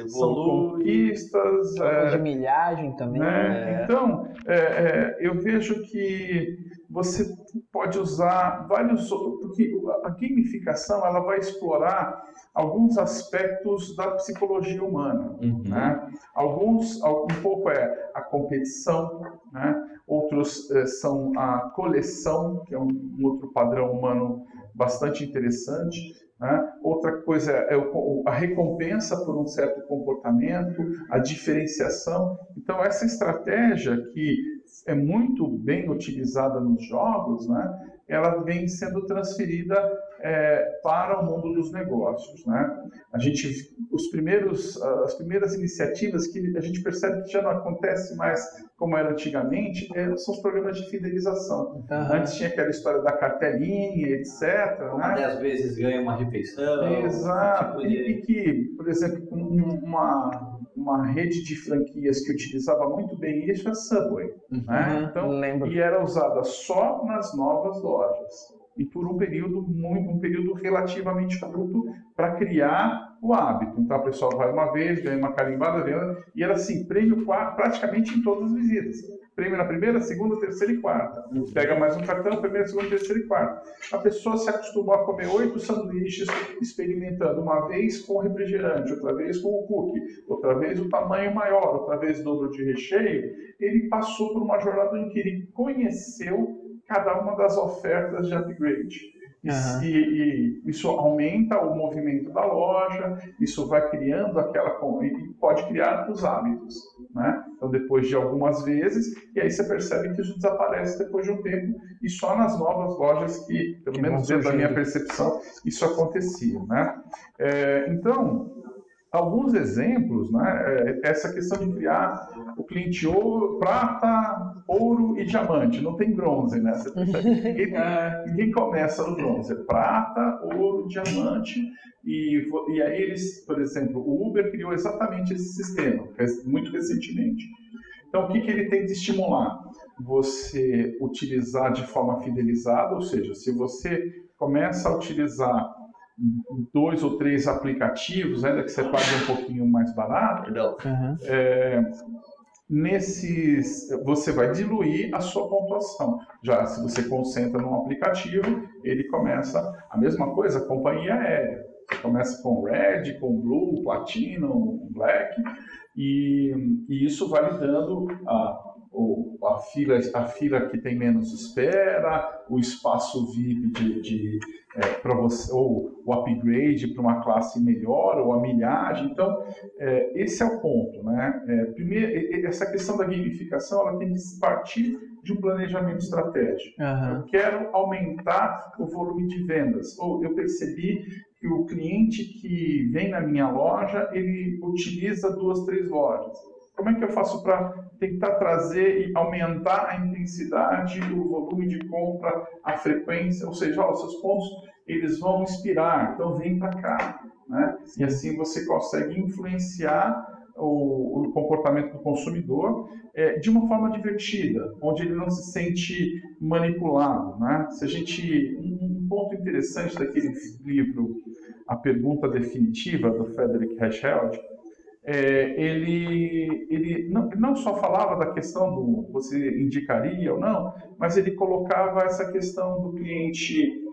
são conquistas. É, de milhagem também. Né? É. Então, é, é, eu vejo que você pode usar vários, porque a gamificação ela vai explorar alguns aspectos da psicologia humana, uhum. né? Alguns, um pouco é a competição, né? Outros é, são a coleção, que é um, um outro padrão humano bastante interessante. Né? Outra coisa é a recompensa por um certo comportamento, a diferenciação. Então, essa estratégia que é muito bem utilizada nos jogos, né? ela vem sendo transferida é, para o mundo dos negócios, né? A gente, os primeiros, as primeiras iniciativas que a gente percebe que já não acontece mais como era antigamente, é, são os programas de fidelização. Uhum. Antes tinha aquela história da cartelinha, etc. Né? Dez vezes ganha uma refeição. Exato. Tipo de... e, e, que, por exemplo, uma uma rede de franquias que utilizava muito bem isso é a Subway. Uhum, né? Então, lembro. E era usada só nas novas lojas. E por um período muito, um período relativamente curto para criar o hábito. Então a pessoa vai uma vez, ganha uma carimbada, e era assim, prêmio praticamente em todas as visitas prêmio na primeira, segunda, terceira e quarta. Pega mais um cartão, primeira, segunda, terceira e quarta. A pessoa se acostumou a comer oito sanduíches, experimentando uma vez com refrigerante, outra vez com o cookie, outra vez o tamanho maior, outra vez dobro de recheio. Ele passou por uma jornada em que ele conheceu cada uma das ofertas de upgrade. Uhum. E, e, isso aumenta o movimento da loja, isso vai criando aquela. e pode criar os hábitos. Né? Então, depois de algumas vezes, e aí você percebe que isso desaparece depois de um tempo, e só nas novas lojas que, pelo que menos dentro da minha percepção, isso acontecia. Né? É, então, alguns exemplos, né? É, essa questão de criar o cliente ouro, prata, ouro e diamante, não tem bronze, né? [laughs] Ninguém, é. ninguém, começa no bronze, é prata, ouro, diamante, e, e aí eles, por exemplo, o Uber criou exatamente esse sistema, muito recentemente. Então, o que, que ele tem de estimular? Você utilizar de forma fidelizada, ou seja, se você começa a utilizar dois ou três aplicativos, ainda que você pague um pouquinho mais barato, uhum. é, nesses você vai diluir a sua pontuação. Já se você concentra num aplicativo, ele começa a mesma coisa, companhia aérea. Você começa com Red, com Blue, Platinum, Black, e, e isso vai lhe dando a, a, fila, a fila que tem menos espera, o espaço VIP de, de é, para você, ou o upgrade para uma classe melhor, ou a milhagem. Então, é, esse é o ponto. Né? É, primeiro, essa questão da gamificação ela tem que partir de um planejamento estratégico. Uhum. Eu quero aumentar o volume de vendas. Ou eu percebi que o cliente que vem na minha loja, ele utiliza duas, três lojas. Como é que eu faço para tentar trazer e aumentar a intensidade, o volume de compra, a frequência? Ou seja, ó, os seus pontos eles vão inspirar, então vem para cá. Né? E assim você consegue influenciar o, o comportamento do consumidor é, de uma forma divertida, onde ele não se sente manipulado. Né? Se a gente um, um ponto interessante daquele livro A Pergunta Definitiva do Frederick Heschel é, ele, ele não, não, só falava da questão do você indicaria ou não, mas ele colocava essa questão do cliente,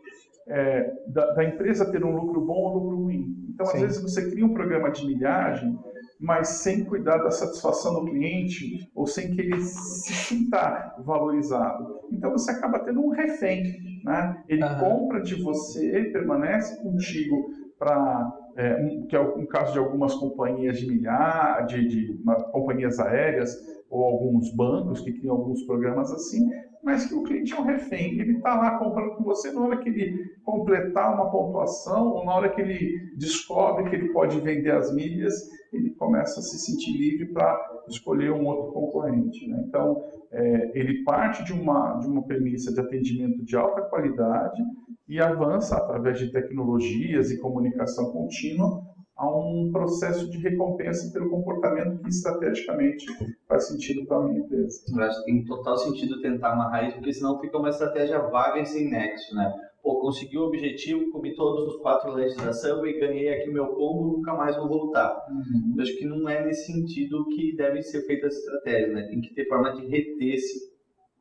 é, da, da, empresa ter um lucro bom ou lucro ruim. Então, Sim. às vezes, você cria um programa de milhagem, mas sem cuidar da satisfação do cliente ou sem que ele se sinta valorizado. Então, você acaba tendo um refém. Né? Ele uhum. compra de você, permanece contigo para é, um, que é um caso de algumas companhias de milhar, de, de uma, companhias aéreas ou alguns bancos que criam alguns programas assim, mas que o cliente é um refém. Ele está lá comprando com você na hora que ele completar uma pontuação ou na hora que ele descobre que ele pode vender as milhas, ele começa a se sentir livre para escolher um outro concorrente. Né? Então, é, ele parte de uma, de uma premissa de atendimento de alta qualidade e avança através de tecnologias e comunicação contínua a um processo de recompensa pelo comportamento que estrategicamente faz sentido para a minha empresa. Eu acho que tem total sentido tentar amarrar isso, porque senão fica uma estratégia vaga e sem nexo, né? Pô, consegui o objetivo, comi todos os quatro lanches da Subway, ganhei aqui meu combo, nunca mais vou voltar. Uhum. Eu acho que não é nesse sentido que deve ser feita essa estratégia, né? Tem que ter forma de reter esse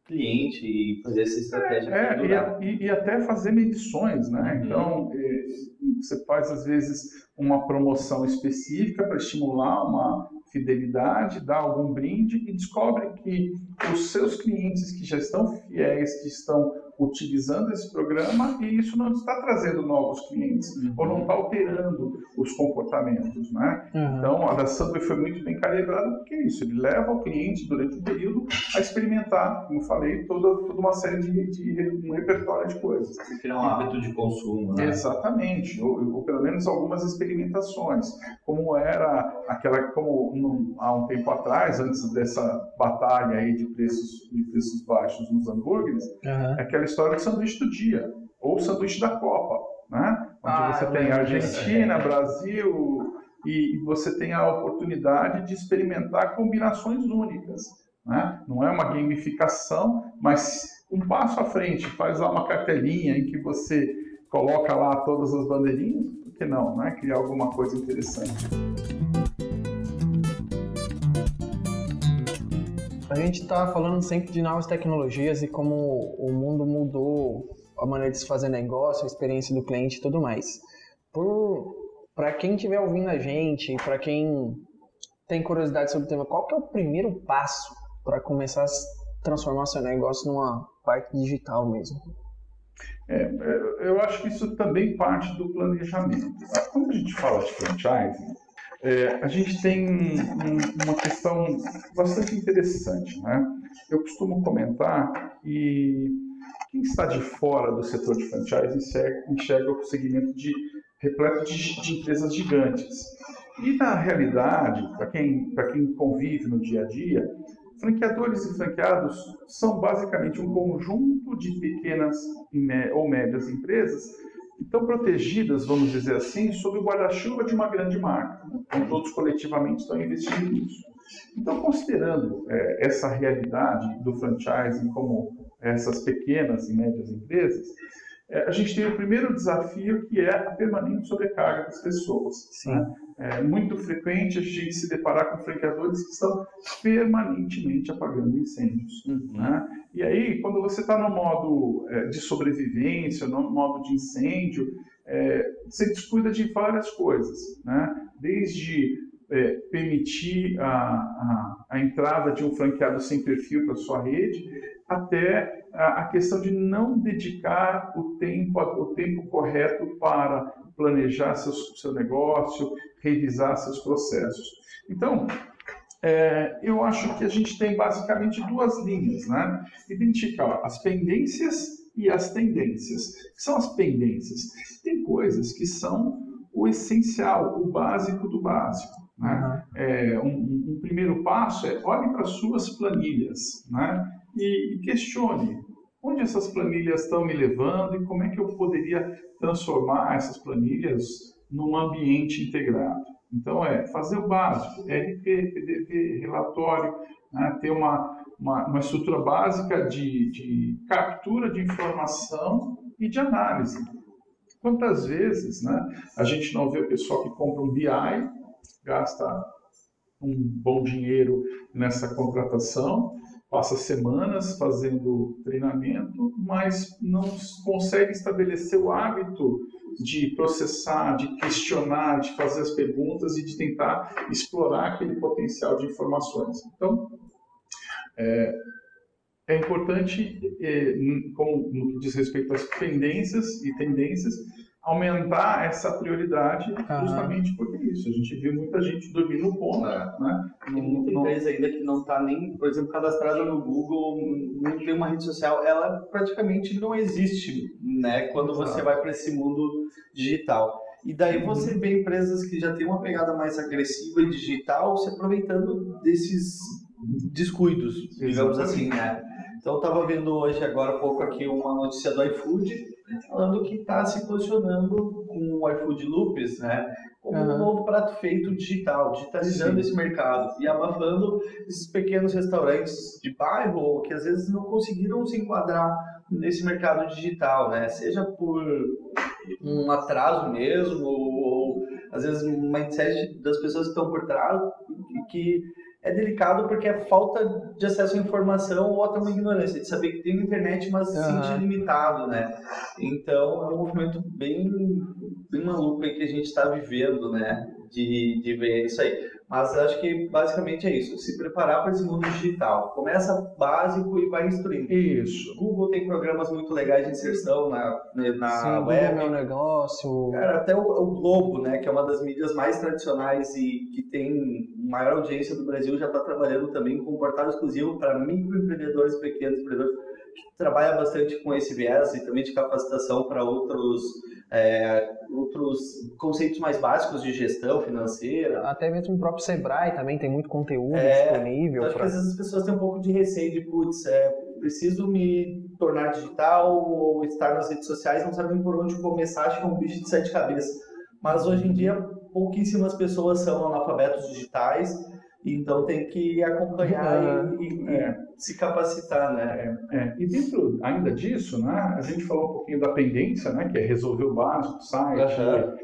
cliente e fazer essa estratégia. É, e, e, até fazer medições, né? Uhum. Então, é, você faz às vezes uma promoção específica para estimular uma fidelidade, dá algum brinde e descobre que os seus clientes que já estão fiéis, que estão utilizando esse programa e isso não está trazendo novos clientes uhum. ou não está alterando os comportamentos, né? Uhum. Então, a da Subway foi muito bem calibrada porque é isso, ele leva o cliente durante um período a experimentar, como falei, toda, toda uma série de, de um repertório de coisas. Criar um hábito de consumo, né? Exatamente, ou, ou, pelo menos algumas experimentações, como era aquela, como num, há um tempo atrás, antes dessa batalha aí de preços, de preços baixos nos hambúrgueres, uhum. aquela história do sanduíche do dia, ou sanduíche da Copa, né? Onde ah, você tem Argentina, é. Brasil, e, e, você tem a oportunidade de experimentar combinações únicas. Né? Não é uma gamificação, mas um passo à frente, faz lá uma cartelinha em que você coloca lá todas as bandeirinhas, por que não, né? Criar alguma coisa interessante. A gente está falando sempre de novas tecnologias e como o mundo mudou a maneira de se fazer negócio, a experiência do cliente e tudo mais. Para quem estiver ouvindo a gente, para quem tem curiosidade sobre o tema, qual que é o primeiro passo para começar a transformar seu negócio numa parte digital mesmo? É, é, eu acho que isso também parte do planejamento. Quando a gente fala de franchising, é, a gente tem um, uma questão bastante interessante. Né? Eu costumo comentar e quem está de fora do setor de franchising enxerga, enxerga o segmento de repleto de, de empresas gigantes. E na realidade, para quem, quem convive no dia a dia, franqueadores e franqueados são basicamente um conjunto de pequenas ou médias empresas estão protegidas, vamos dizer assim, sob o guarda-chuva de uma grande marca. Então, todos coletivamente estão investindo nisso. Então, considerando é, essa realidade do franchising como essas pequenas e médias empresas, é, a gente tem o primeiro desafio que é a permanente sobrecarga das pessoas. Né? É muito frequente a gente se deparar com franqueadores que estão permanentemente apagando incêndios. Uhum. Né? E aí, quando você está no modo é, de sobrevivência, no modo de incêndio, é, você descuida de várias coisas, né? desde é, permitir a, a, a, entrada de um franqueado sem perfil para sua rede, até a, a, questão de não dedicar o tempo, o tempo correto para planejar seus, seu negócio, revisar seus processos. Então, é, eu acho que a gente tem basicamente duas linhas, né? Identificar as pendências e as tendências. O que são as pendências? Tem coisas que são o essencial, o básico do básico. Né? Uhum. É, um, um, primeiro passo é olhe para suas planilhas né? e, e questione onde essas planilhas estão me levando e como é que eu poderia transformar essas planilhas num ambiente integrado. Então, é fazer o básico, RP, PDV, relatório, né, ter uma, uma, uma, estrutura básica de, de captura de informação e de análise. Quantas vezes né, a gente não vê o pessoal que compra um BI, gasta um bom dinheiro nessa contratação, passa semanas fazendo treinamento, mas não consegue estabelecer o hábito de processar, de questionar, de fazer as perguntas e de tentar explorar aquele potencial de informações. Então, é, é importante, é, como no que diz respeito às pendências e tendências, aumentar essa prioridade justamente porque é isso. A gente vê muita gente dormindo no ponto, é. né? Tem muita não, empresa ainda que não está nem, por exemplo, cadastrada no Google, não tem uma rede social, ela praticamente não existe, né? Quando você vai para esse mundo digital. E daí você vê empresas que já têm uma pegada mais agressiva e digital se aproveitando desses descuidos, digamos assim, né? Então eu estava vendo hoje, agora há pouco aqui, uma notícia do iFood, falando que está se posicionando com o iFood Loops, né? Como uhum. um novo prato feito digital, digitalizando Sim. esse mercado e abafando esses pequenos restaurantes de bairro que às vezes não conseguiram se enquadrar nesse mercado digital, né? Seja por um atraso mesmo, ou, ou às vezes um mindset das pessoas que estão por trás que é delicado porque é falta de acesso à informação ou até uma ignorância, de saber que tem internet, mas se uhum. sente limitado, né? Então é um movimento bem, bem maluco aí que a gente está vivendo, né? De, de ver isso aí. Mas acho que basicamente é isso, se preparar para esse mundo digital. Começa básico e vai instruindo. Isso. Google tem programas muito legais de inserção na, né, na Sim, web. Google é meu negócio. Cara, até o, o, Globo, né, que é uma das mídias mais tradicionais e que tem maior audiência do Brasil, já está trabalhando também com um portal exclusivo para microempreendedores, pequenos empreendedores, trabalha bastante com esse viés e também de capacitação para outros é, outros conceitos mais básicos de gestão financeira. Até mesmo o próprio Sebrae também tem muito conteúdo é, disponível. Acho pra... que às vezes as pessoas têm um pouco de receio de, putz, é, preciso me tornar digital ou estar nas redes sociais, não sabem por onde começar, acho que é um bicho de sete cabeças. Mas hoje em dia, pouquíssimas pessoas são analfabetos digitais então tem que acompanhar e, e é. Se capacitar, né? É, é. E dentro ainda disso, né, a gente falou um pouquinho da pendência, né, que é resolver o básico, site, uhum.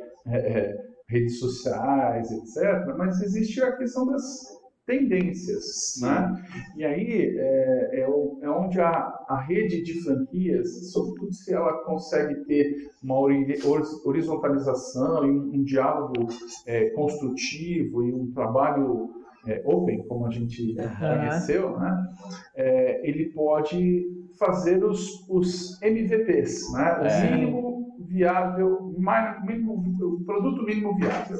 redes sociais, etc. Mas existe a questão das tendências, né? E aí é, é, é onde a, a, rede de franquias, sobretudo se ela consegue ter uma horizontalização e um, um diálogo é, construtivo e um trabalho é, open, como a gente uhum. conheceu, né? É, ele pode fazer os, os MVPs, né? o é. mínimo viável, mínimo, o produto mínimo viável.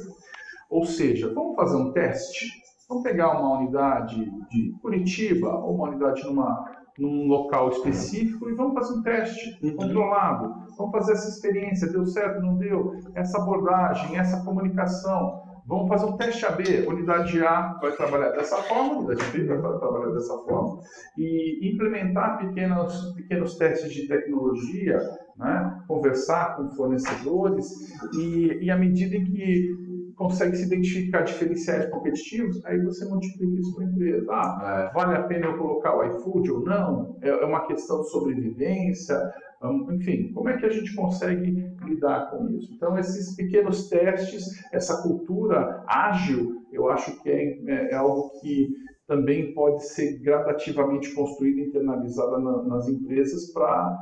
Ou seja, vamos fazer um teste? Vamos pegar uma unidade de Curitiba ou uma unidade numa, num local específico e vamos fazer um teste uhum. controlado. Vamos fazer essa experiência, deu certo, não deu? Essa abordagem, essa comunicação. Vamos fazer um teste AB. Unidade A vai trabalhar dessa forma, unidade B vai trabalhar dessa forma. E implementar pequenos, pequenos testes de tecnologia, né? conversar com fornecedores, e, e à medida em que consegue se identificar diferenciais competitivos, aí você multiplica isso para a empresa. Ah, é. vale a pena eu colocar o iFood ou não? É, é uma questão de sobrevivência, enfim, como é que a gente consegue lidar com isso? Então, esses pequenos testes, essa cultura ágil, eu acho que é, é, é algo que também pode ser gradativamente construída e internalizada na, nas empresas para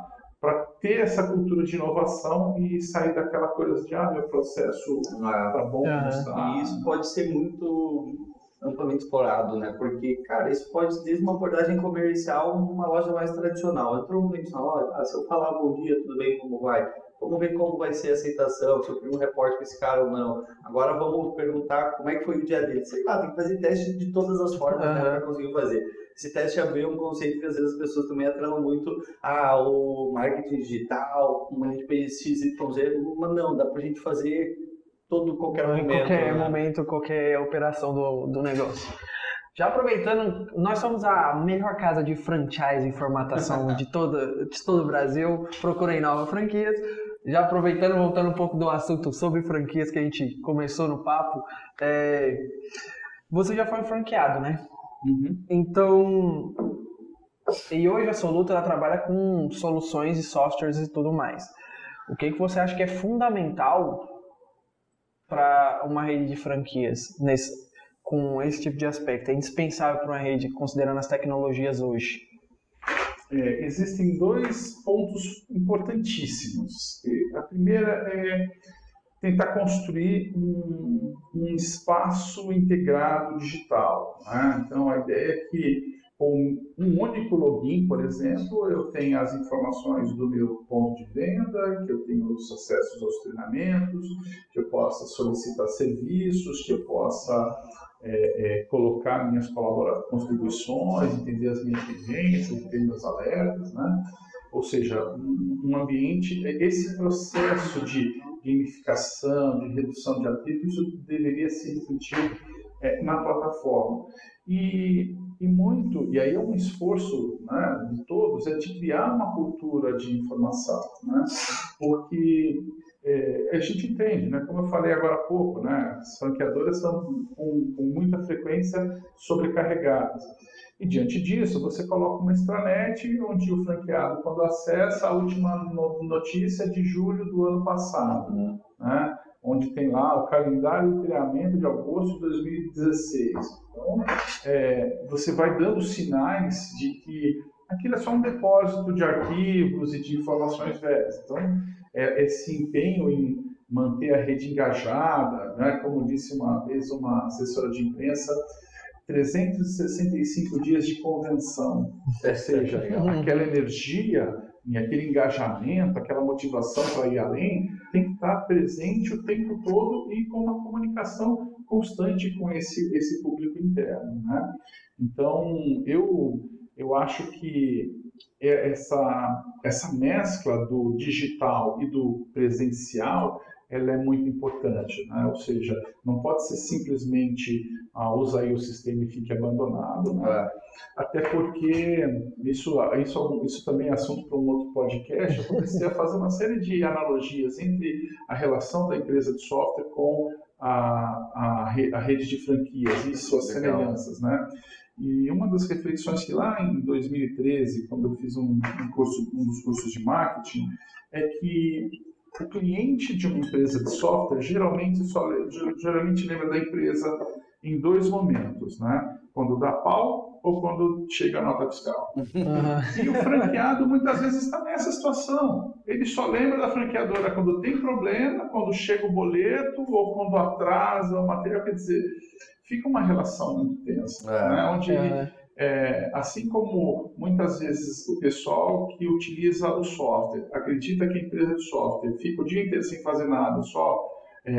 para ter essa cultura de inovação e sair daquela coisa de ah, meu processo está bom, uhum. está. E isso pode ser muito amplamente explorado, né? Porque, cara, isso pode ser desde uma abordagem comercial numa loja mais tradicional. Entrou um cliente na loja, ah, se eu falar bom dia, tudo bem, como vai? Vamos ver como vai ser a aceitação, se eu crio um repórter com esse cara ou não. Agora vamos perguntar como é que foi o dia dele. Sei lá, tem que fazer teste de todas as formas uhum. né, para conseguir fazer esse teste abriu um conceito que às vezes as pessoas também atrelam muito a o marketing digital, uma fez XYZ, mas não, dá pra gente fazer todo qualquer momento. Em qualquer né? momento, qualquer operação do, do negócio. Já aproveitando, nós somos a melhor casa de franchise e formatação [laughs] de, toda, de todo o Brasil. Procurem novas franquias. Já aproveitando, voltando um pouco do assunto sobre franquias que a gente começou no papo, é... você já foi franqueado, né? Uhum. Então, e hoje a Soluta ela trabalha com soluções e softwares e tudo mais. O que, que você acha que é fundamental para uma rede de franquias nesse, com esse tipo de aspecto? É indispensável para uma rede, considerando as tecnologias hoje? É, existem dois pontos importantíssimos. A primeira é tentar construir um, um espaço integrado digital. Né? Então, a ideia é que com um único login, por exemplo, eu tenho as informações do meu ponto de venda, que eu tenho os acessos aos treinamentos, que eu possa solicitar serviços, que eu possa é, é, colocar minhas contribuições, entender as minhas tendências, entender meus alertas, né? Ou seja, um ambiente, esse processo de gamificação, de redução de atrito, isso deveria ser refletido é, na plataforma. E, e muito, e aí é um esforço né, de todos, é de criar uma cultura de informação, né? porque é, a gente entende, né? como eu falei agora há pouco, né? as franqueadoras são com, com muita frequência sobrecarregadas. E diante disso, você coloca uma extranet onde o franqueado, quando acessa a última notícia de julho do ano passado, uhum. né? onde tem lá o calendário de treinamento de agosto de 2016. Então, é, você vai dando sinais de que aquilo é só um depósito de arquivos e de informações velhas. Então, é, esse empenho em manter a rede engajada, né? como disse uma vez uma assessora de imprensa, 365 dias de convenção. Ou seja, aquela energia, aquele engajamento, aquela motivação para ir além, tem que estar presente o tempo todo e com uma comunicação constante com esse, esse público interno. Né? Então, eu, eu acho que essa, essa mescla do digital e do presencial ela é muito importante, né? ou seja, não pode ser simplesmente ah, usa aí o sistema e fique abandonado, né? É. até porque isso, isso, isso também é assunto para um outro podcast, eu comecei a fazer uma série de analogias entre a relação da empresa de software com a, a, a rede de franquias e suas Legal. semelhanças, né? E uma das reflexões que lá em 2013, quando eu fiz um, um, curso, um dos cursos de marketing, é que o cliente de uma empresa de software geralmente só geralmente lembra da empresa em dois momentos, né? Quando dá pau ou quando chega a nota fiscal. Uhum. E o franqueado muitas vezes está nessa situação. Ele só lembra da franqueadora quando tem problema, quando chega o boleto ou quando atrasa o material. Quer dizer, fica uma relação muito tensa, é. né? onde é. ele, é, assim como muitas vezes o pessoal que utiliza o software acredita que a empresa de software fica o dia inteiro sem fazer nada, só é,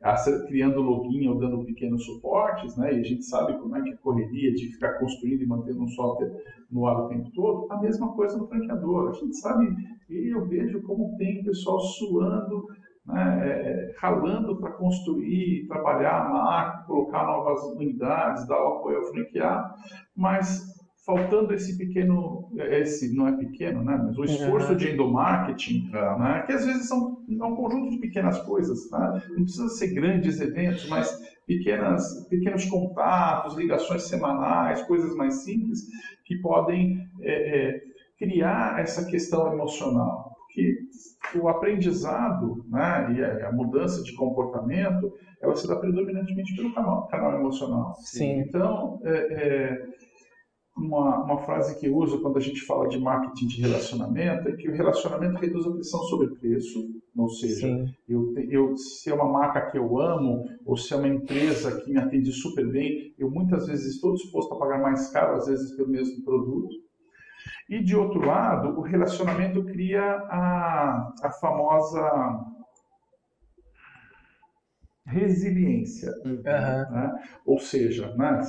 é, criando login ou dando pequenos suportes, né? e a gente sabe como é que é a correria de ficar construindo e mantendo um software no ar o tempo todo, a mesma coisa no franqueador. A gente sabe, e eu vejo como tem o pessoal suando né, é, ralando para construir, trabalhar a marca, colocar novas unidades, dar o apoio ao franqueado, mas faltando esse pequeno, esse não é pequeno, né, mas o esforço uhum. de endomarketing, é. né, que às vezes são é um conjunto de pequenas coisas, né, não precisa ser grandes eventos, mas pequenas, pequenos contatos, ligações semanais, coisas mais simples que podem é, é, criar essa questão emocional que o aprendizado né, e a, mudança de comportamento ela se dá predominantemente pelo canal, canal emocional. Sim. Então, é, é, uma, uma frase que eu uso quando a gente fala de marketing de relacionamento é que o relacionamento reduz a pressão sobre preço, ou seja, eu, eu, se é uma marca que eu amo ou se é uma empresa que me atende super bem, eu muitas vezes estou disposto a pagar mais caro, às vezes, pelo mesmo produto. E de outro lado, o relacionamento cria a, a famosa resiliência. Uhum. Né? Ou seja, né,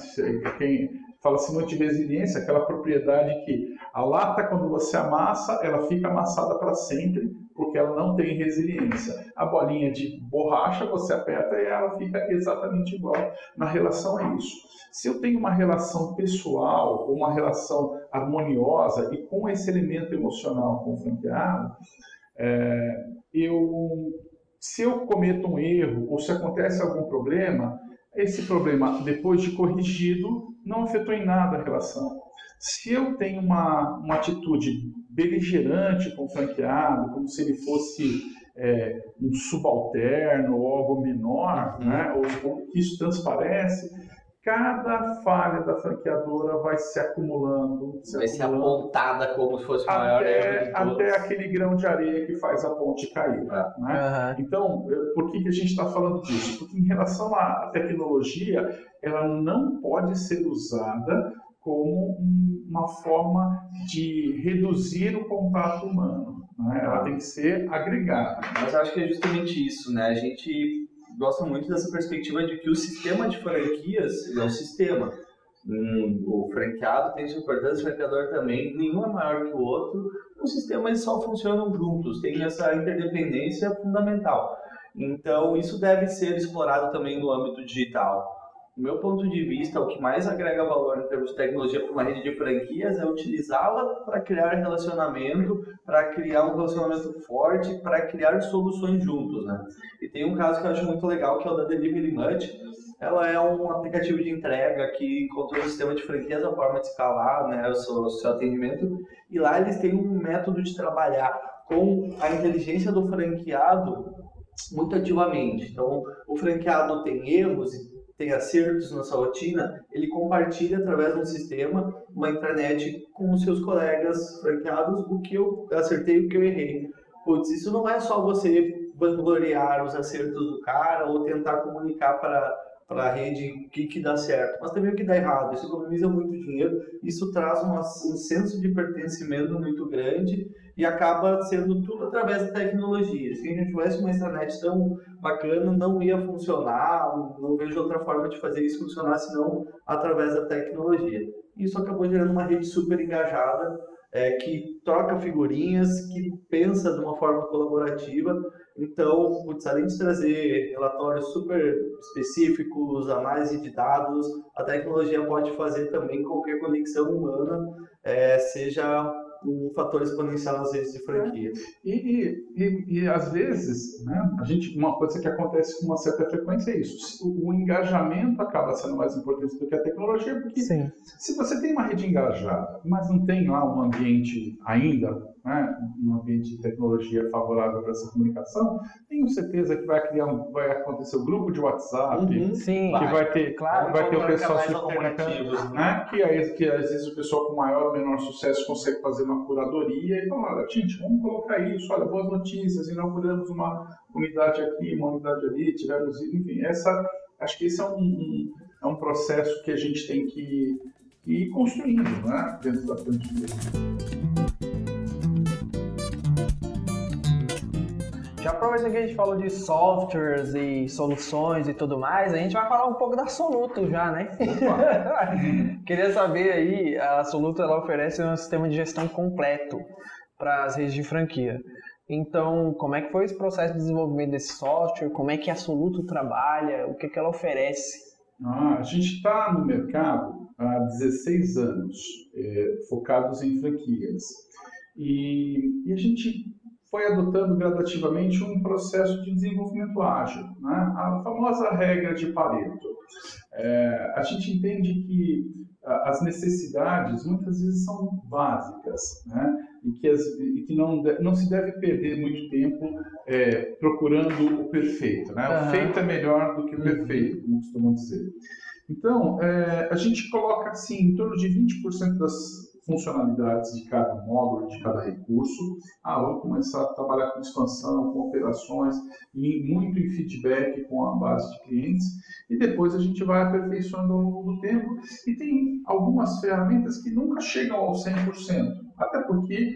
quem fala-se muito de resiliência, aquela propriedade que a lata, quando você amassa, ela fica amassada para sempre, porque ela não tem resiliência. A bolinha de borracha, você aperta e ela fica exatamente igual na relação a isso. Se eu tenho uma relação pessoal, uma relação harmoniosa e com esse elemento emocional com o franqueado, é, eu, se eu cometo um erro ou se acontece algum problema, esse problema, depois de corrigido, não afetou em nada a relação. Se eu tenho uma, uma atitude beligerante com o franqueado, como se ele fosse é, um subalterno ou algo menor, uhum. né, ou, ou que isso transparece, cada falha da franqueadora vai se acumulando. Se vai acumulando, ser apontada como se fosse o maior até, até aquele grão de areia que faz a ponte cair. É. Né? Uhum. Então, por que, que a gente está falando disso? Porque em relação à tecnologia, ela não pode ser usada como uma forma de reduzir o contato humano. Né? Ela tem que ser agregada. Mas acho que é justamente isso, né? A gente gosta muito dessa perspectiva de que o sistema de franquias é um sistema. O franqueado tem sua importância, o franqueador também, nenhum é maior que o outro. Os sistemas só funcionam juntos, tem essa interdependência fundamental. Então, isso deve ser explorado também no âmbito digital. Do meu ponto de vista, o que mais agrega valor em termos de tecnologia para uma rede de franquias é utilizá-la para criar relacionamento, para criar um relacionamento forte, para criar soluções juntos, né? E tem um caso que eu acho muito legal, que é o da Delivery Much. Ela é um aplicativo de entrega que controla o sistema de franquias, a forma de escalar né, o, seu, o seu atendimento. E lá eles têm um método de trabalhar com a inteligência do franqueado muito ativamente. Então, o franqueado tem erros tem acertos na sua rotina, ele compartilha através de um sistema, uma intranet com os seus colegas franqueados o que eu acertei e o que eu errei. Putz, isso não é só você vangloriar os acertos do cara ou tentar comunicar para para a rede o que, que dá certo, mas também o que dá errado. Isso economiza muito dinheiro, isso traz uma, um senso de pertencimento muito grande e acaba sendo tudo através da tecnologia. Se a gente tivesse uma internet tão bacana, não ia funcionar, não vejo outra forma de fazer isso funcionar senão através da tecnologia. Isso acabou gerando uma rede super engajada, é, que troca figurinhas, que pensa de uma forma colaborativa. Então, putz, além de trazer relatórios super específicos, análise de dados, a tecnologia pode fazer também qualquer conexão humana é, seja um fator exponencial às vezes de franquia. E, e, e, e, às vezes, né, a gente, uma coisa que acontece com uma certa frequência é isso. O, o engajamento acaba sendo mais importante do que a tecnologia, porque Sim. se você tem uma rede engajada, mas não tem lá um ambiente ainda né, um ambiente de tecnologia favorável para essa comunicação, tenho certeza que vai criar um, vai acontecer o um grupo de WhatsApp, uhum, sim, que vai, vai ter, claro, vai ter o pessoal se comunicando, né? né? que, aí, que às vezes o pessoal com maior ou menor sucesso consegue fazer uma curadoria e falar, olha, gente, vamos colocar isso, olha, boas notícias, inauguramos uma unidade aqui, uma unidade ali, tivemos, enfim, essa, acho que esse é um, um é um processo que a gente tem que e construindo né, dentro da franquia. Já aproveitando que a gente falou de softwares e soluções e tudo mais, a gente vai falar um pouco da Soluto já, né? [laughs] Queria saber aí, a Soluto ela oferece um sistema de gestão completo para as redes de franquia. Então, como é que foi esse processo de desenvolvimento desse software? Como é que a Soluto trabalha? O que, que ela oferece? Ah, a gente está no mercado há 16 anos, é, focados em franquias. E, e, a gente foi adotando gradativamente um processo de desenvolvimento ágil, né? a famosa regra de Pareto. É, a gente entende que as necessidades muitas vezes são básicas, né? e que, as, e que não, não se deve perder muito tempo é, procurando o perfeito. Né? Uhum. O feito é melhor do que o perfeito, como costumam dizer. Então, é, a gente coloca assim, em torno de 20% das funcionalidades de cada módulo, de cada recurso. Ah, vamos começar a trabalhar com expansão, com operações, e muito em feedback com a base de clientes. E depois a gente vai aperfeiçoando ao longo do tempo. E tem algumas ferramentas que nunca chegam ao 100%. Até porque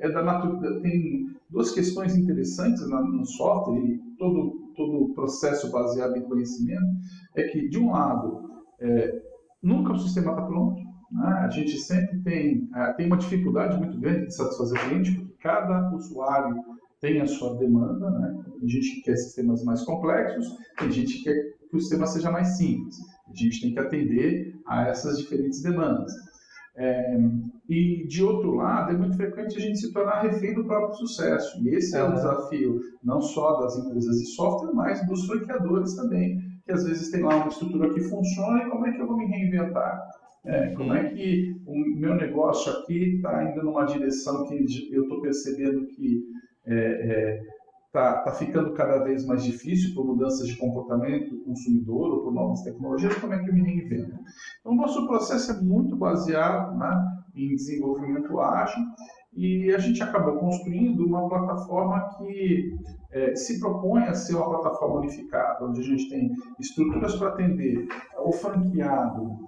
é da natureza, tem duas questões interessantes no software e todo todo processo baseado em conhecimento é que de um lado é, nunca o sistema está pronto. Né? A gente sempre tem, é, tem uma dificuldade muito grande de satisfazer o cliente, porque cada usuário tem a sua demanda. Né? Tem gente que quer sistemas mais complexos, tem gente que quer que o sistema seja mais simples. A gente tem que atender a essas diferentes demandas. É, e, de outro lado, é muito frequente a gente se tornar refém do próprio sucesso. E esse é, é o desafio, não só das empresas de software, mas dos franqueadores também, que às vezes tem lá uma estrutura que funciona e como é que eu vou me reinventar? É, como é que o meu negócio aqui está indo numa direção que eu estou percebendo que está é, é, tá ficando cada vez mais difícil por mudanças de comportamento do consumidor ou por novas tecnologias, como é que eu me reinvento? Então, o nosso processo é muito baseado né, em desenvolvimento ágil e a gente acabou construindo uma plataforma que é, se propõe a ser uma plataforma unificada, onde a gente tem estruturas para atender o franqueado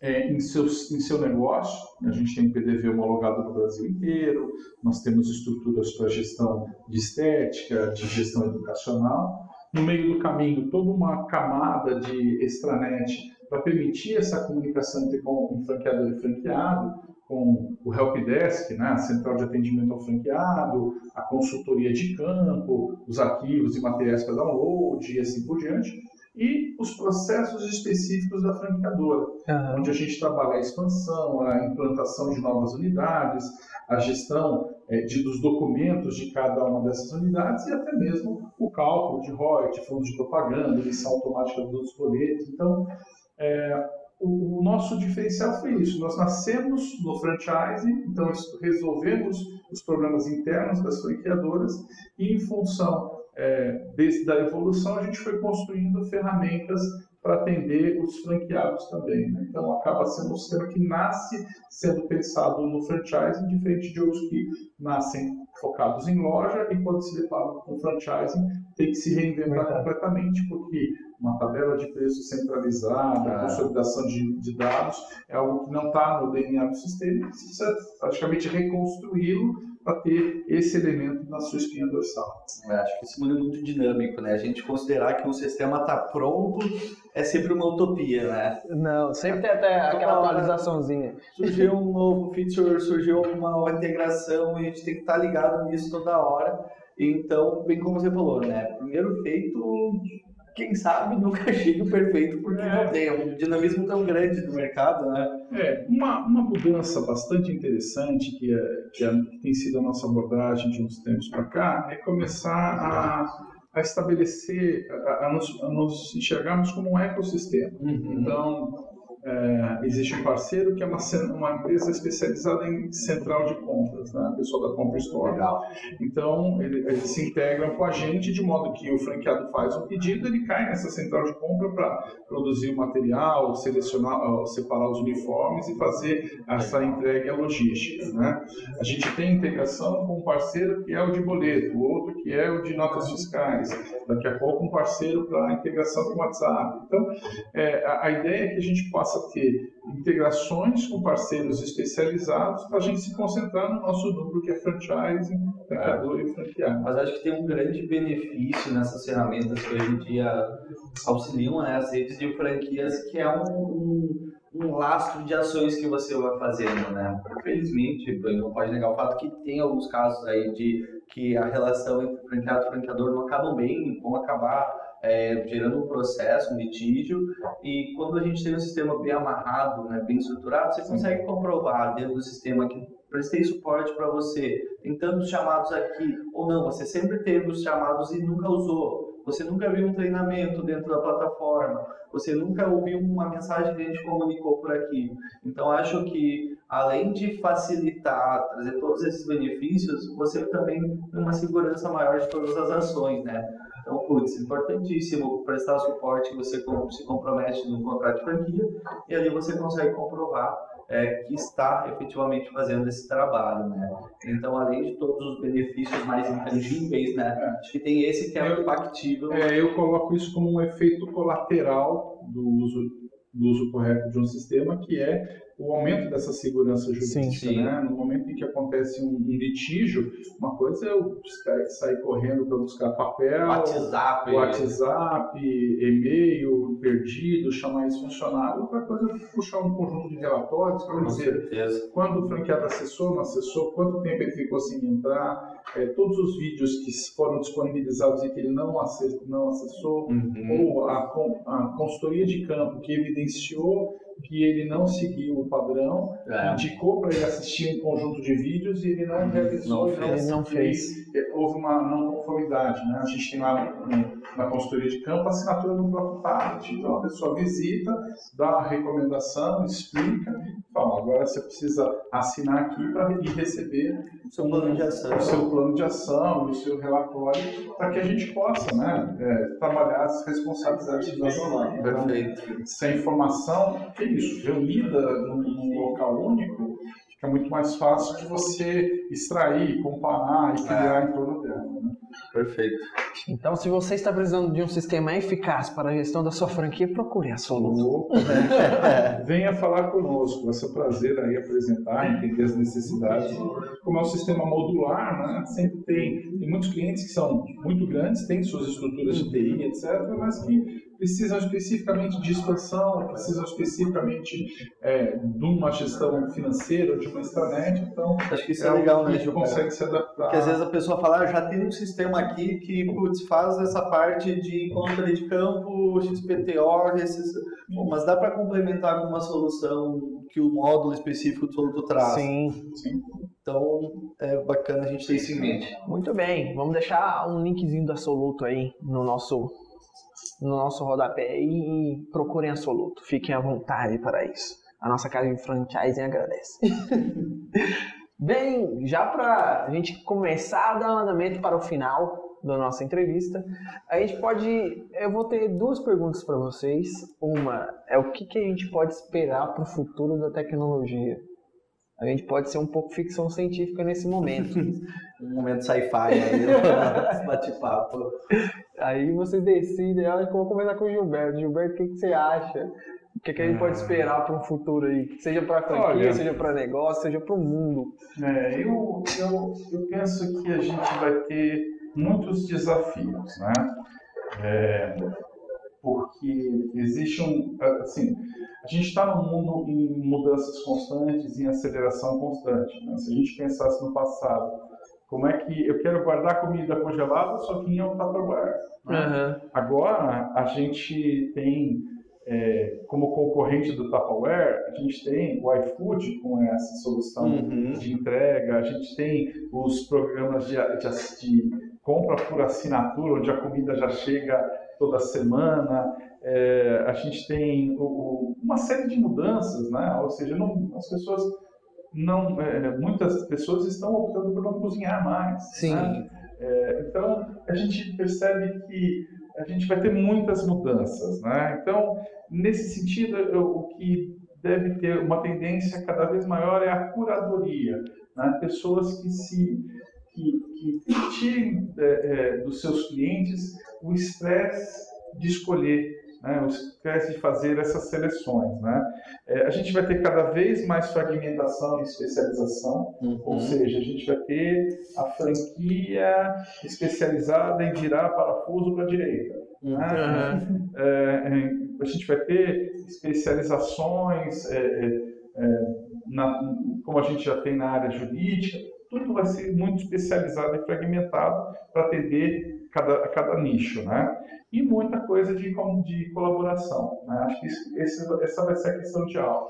é, em, seus, em seu negócio. A gente tem PDV homologado no Brasil inteiro, nós temos estruturas para gestão de estética, de gestão educacional. No meio do caminho, toda uma camada de extranet para permitir essa comunicação entre com, franqueador e franqueado, com o helpdesk, né, a central de atendimento ao franqueado, a consultoria de campo, os arquivos e materiais para download e assim por diante, e os processos específicos da franqueadora, uhum. onde a gente trabalha a expansão, a implantação de novas unidades, a gestão é, de, dos documentos de cada uma dessas unidades e até mesmo o cálculo de royalties, de fundos de propaganda, emissão automática dos boletos. Então, é, o, o, nosso diferencial foi isso. Nós nascemos no franchising, então resolvemos os problemas internos das franqueadoras e, em função é, desse, da evolução, a gente foi construindo ferramentas para atender os franqueados também. Né? Então, acaba sendo um sistema que nasce sendo pensado no franchising, diferente de outros que nascem focados em loja e, quando se deparam com franchising, tem que se reinventar completamente, porque uma tabela de preço centralizada, ah. consolidação de, de, dados, é algo que não está no DNA do sistema, precisa praticamente reconstruí-lo para ter esse elemento na sua espinha dorsal. Eu acho que esse mundo é muito dinâmico, né? A gente considerar que um sistema está pronto é sempre uma utopia, né? Não, sempre tem até aquela atualizaçãozinha. Surgiu [laughs] um novo feature, surgiu uma nova integração e a gente tem que estar tá ligado nisso toda hora. Então, bem como você falou, né? Primeiro feito quem sabe nunca [laughs] chega o perfeito, porque é. não tem um dinamismo tão grande do mercado, né? É, uma, uma mudança bastante interessante que, é, que, é, que tem sido a nossa abordagem de uns tempos para cá é começar a, a estabelecer, a, a, nos, a nos enxergarmos como um ecossistema. Uhum. Então, é, existe um parceiro que é uma, uma empresa especializada em central de compras, né? a pessoa da Compra Store. Legal. Então, ele, eles se integram com a gente de modo que o franqueado faz um pedido, ele cai nessa central de compra para produzir o material, selecionar, separar os uniformes e fazer essa entrega logística. Né? A gente tem integração com um parceiro que é o de boleto, o outro que é o de notas fiscais, daqui a pouco um parceiro para integração com WhatsApp. Então, é, a, a ideia é que a gente possa a ter integrações com parceiros especializados para a gente se concentrar no nosso núcleo que é franchising, franqueador é. e franqueado. Mas acho que tem um grande benefício nessas ferramentas que hoje em dia auxiliam né, as redes de franquias, que é um, um, lastro de ações que você vai fazendo, né? Infelizmente, não pode negar o fato que tem alguns casos aí de que a relação entre franqueado e franqueador não acabam bem, vão acabar é, gerando um processo, um litígio, e quando a gente tem um sistema bem amarrado, né, bem estruturado, você consegue comprovar dentro do sistema que prestei suporte para você, tem tantos chamados aqui, ou não, você sempre teve os chamados e nunca usou, você nunca viu um treinamento dentro da plataforma, você nunca ouviu uma mensagem que a gente comunicou por aqui. Então, acho que, além de facilitar, trazer todos esses benefícios, você também tem uma segurança maior de todas as ações, né? Então, putz, importantíssimo prestar suporte, você se compromete no contrato de franquia e ali você consegue comprovar é, que está efetivamente fazendo esse trabalho, né? Então, além de todos os benefícios mais intangíveis, né? Acho que tem esse que é o factível. É, eu coloco isso como um efeito colateral do uso, do uso correto de um sistema, que é o aumento dessa segurança jurídica, sim, né? No momento em que acontece um, um litígio, uma coisa é eu sair correndo para buscar papel, WhatsApp, WhatsApp, e-mail perdido, chamar esse funcionário. Outra coisa é puxar um conjunto de relatórios para dizer certeza. quando o franqueado acessou, não acessou, quanto tempo ele ficou sem entrar, é, todos os vídeos que foram disponibilizados e que ele não, acessou, não acessou, uhum. ou a, a consultoria de campo que evidenciou que ele não seguiu o padrão, é. indicou para ele assistir um conjunto de vídeos e ele não uhum. realizou. Não, ele não fez. houve uma não conformidade. Né? A gente tem lá na consultoria de campo a assinatura no próprio tablet. Então a pessoa visita, dá a recomendação, explica, fala, agora você precisa assinar aqui para receber o seu plano de ação, o seu plano de ação, o seu relatório, para que a gente possa né, é, trabalhar as responsabilidades da. Então, Perfeito. Sem informação, que é isso, reunida num, num local único, fica muito mais fácil de você extrair, comparar e criar é. em torno dela. Né? Perfeito. Então, se você está precisando de um sistema eficaz para a gestão da sua franquia, procure a Soluto. [laughs] Venha falar conosco, vai ser um prazer aí apresentar, entender as necessidades. Como é um sistema modular, né? sempre tem, tem muitos clientes que são muito grandes, têm suas estruturas de TI, etc., mas que precisam especificamente de expansão, precisam especificamente é, de uma gestão financeira, uma extranet, então acho que isso é, é legal, né? A gente consegue se adaptar. Porque às vezes a pessoa fala, ah, já tem um sistema aqui que putz, faz essa parte de conta de campo, XPTO, esses... Bom, mas dá para complementar com uma solução que o módulo específico todo traz. Sim, sim. Então é bacana a gente ter isso em mente. Muito bem, vamos deixar um linkzinho da Soluto aí no nosso no nosso rodapé e, procurem a Soluto. Fiquem à vontade para isso. A nossa casa de franchising agradece. [laughs] Bem, já para a gente começar a dar andamento para o final da nossa entrevista, a gente pode. Eu vou ter duas perguntas para vocês. Uma é o que, que a gente pode esperar para o futuro da tecnologia. A gente pode ser um pouco ficção científica nesse momento. [laughs] um momento sci-fi aí, bate-papo. Aí vocês decidem, eu vou conversar com o Gilberto. Gilberto, o que, que você acha? O que, que a gente pode esperar para um futuro aí? Seja para a franquia, Olha, seja para negócio, seja para o mundo. É, eu, eu, eu penso que a gente vai ter muitos desafios, né? É, porque existe um, assim, a gente está num mundo em mudanças constantes, em aceleração constante. Né? Se a gente pensasse no passado, como é que eu quero guardar comida congelada, só que em um Tupperware. Né? Uhum. Agora a gente tem é, como concorrente do Tupperware, a gente tem o iFood com essa solução uhum. de entrega, a gente tem os programas de, de, de, compra por assinatura, onde a comida já chega toda semana, é, a gente tem o, o, uma série de mudanças, né? ou seja, não, as pessoas não, é, muitas pessoas estão optando por não cozinhar mais. Sim. Né? É, então, a gente percebe que a gente vai ter muitas mudanças, né? Então, nesse sentido, eu, o que deve ter uma tendência cada vez maior é a curadoria, né? Pessoas que se que, que tirem é, é, dos seus clientes o estresse de escolher né, esquece de fazer essas seleções. Né? É, a gente vai ter cada vez mais fragmentação e especialização, uhum. ou seja, a gente vai ter a franquia especializada em virar parafuso para a direita. Uhum. Né? [laughs] É, é, a gente vai ter especializações, é, é, é, na, como a gente já tem na área jurídica, tudo vai ser muito especializado e fragmentado para atender cada, cada nicho, né? E muita coisa de, de colaboração. Né? Acho que isso, esse, essa vai ser a questão de aula.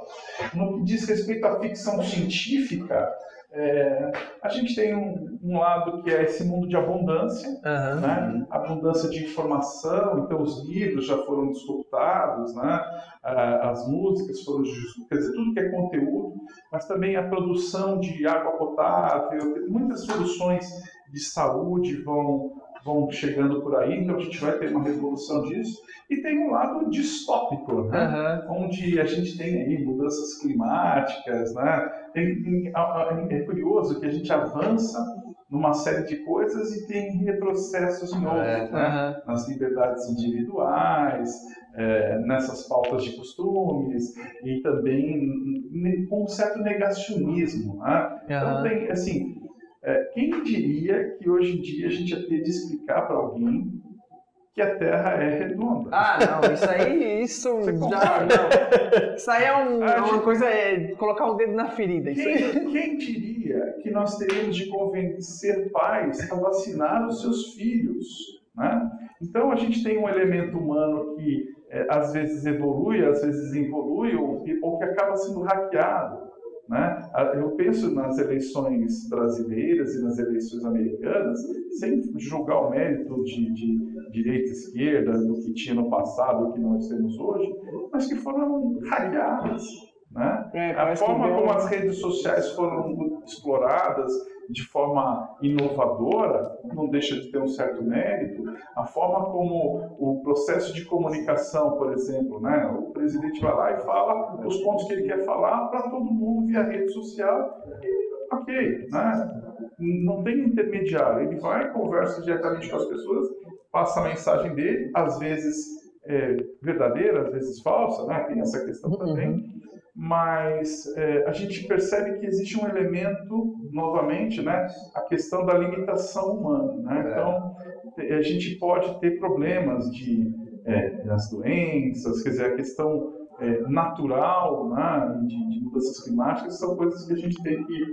No que diz respeito à ficção científica, é, a gente tem um, um, lado que é esse mundo de abundância, uhum. né? abundância de informação, então os livros já foram disruptados, né? as músicas foram, quer dizer, tudo que é conteúdo, mas também a produção de água potável, muitas soluções de saúde vão, vão chegando por aí, então a gente vai ter uma revolução disso. E tem um lado distópico, né? uhum. onde a gente tem aí mudanças climáticas, né? É curioso que a gente avança numa série de coisas e tem retrocessos em outras, é, né? uhum. nas liberdades individuais, é, nessas pautas de costumes e também com um certo negacionismo. Né? Uhum. Então tem, assim, quem diria que hoje em dia a gente ia ter de explicar para alguém que a Terra é redonda? Ah, não, isso aí, isso já, não. Isso aí é, um, é uma gente, coisa, é colocar o dedo na ferida. Quem, quem, diria que nós teríamos de convencer pais a vacinar os seus filhos? Né? Então a gente tem um elemento humano que é, às vezes evolui, às vezes involui, ou, ou que acaba sendo hackeado. Né? Eu penso nas eleições brasileiras e nas eleições americanas, sem julgar o mérito de, de direita e esquerda, do que tinha no passado, do que nós temos hoje, mas que foram hackeadas. Né? É, a forma como as redes sociais foram exploradas de forma inovadora não deixa de ter um certo mérito. A forma como o processo de comunicação, por exemplo, né? o presidente vai lá e fala os pontos que ele quer falar para todo mundo via rede social e ok, né? não tem intermediário. Ele vai, conversa diretamente com as pessoas, passa a mensagem dele, às vezes é, verdadeira, às vezes falsa, né? tem essa questão uhum. Mas é, a gente percebe que existe um elemento, novamente, né, a questão da limitação humana. Né? É. Então, a gente pode ter problemas de é, das doenças, quer dizer, a questão é, natural né, de, de, mudanças climáticas são coisas que a gente tem que,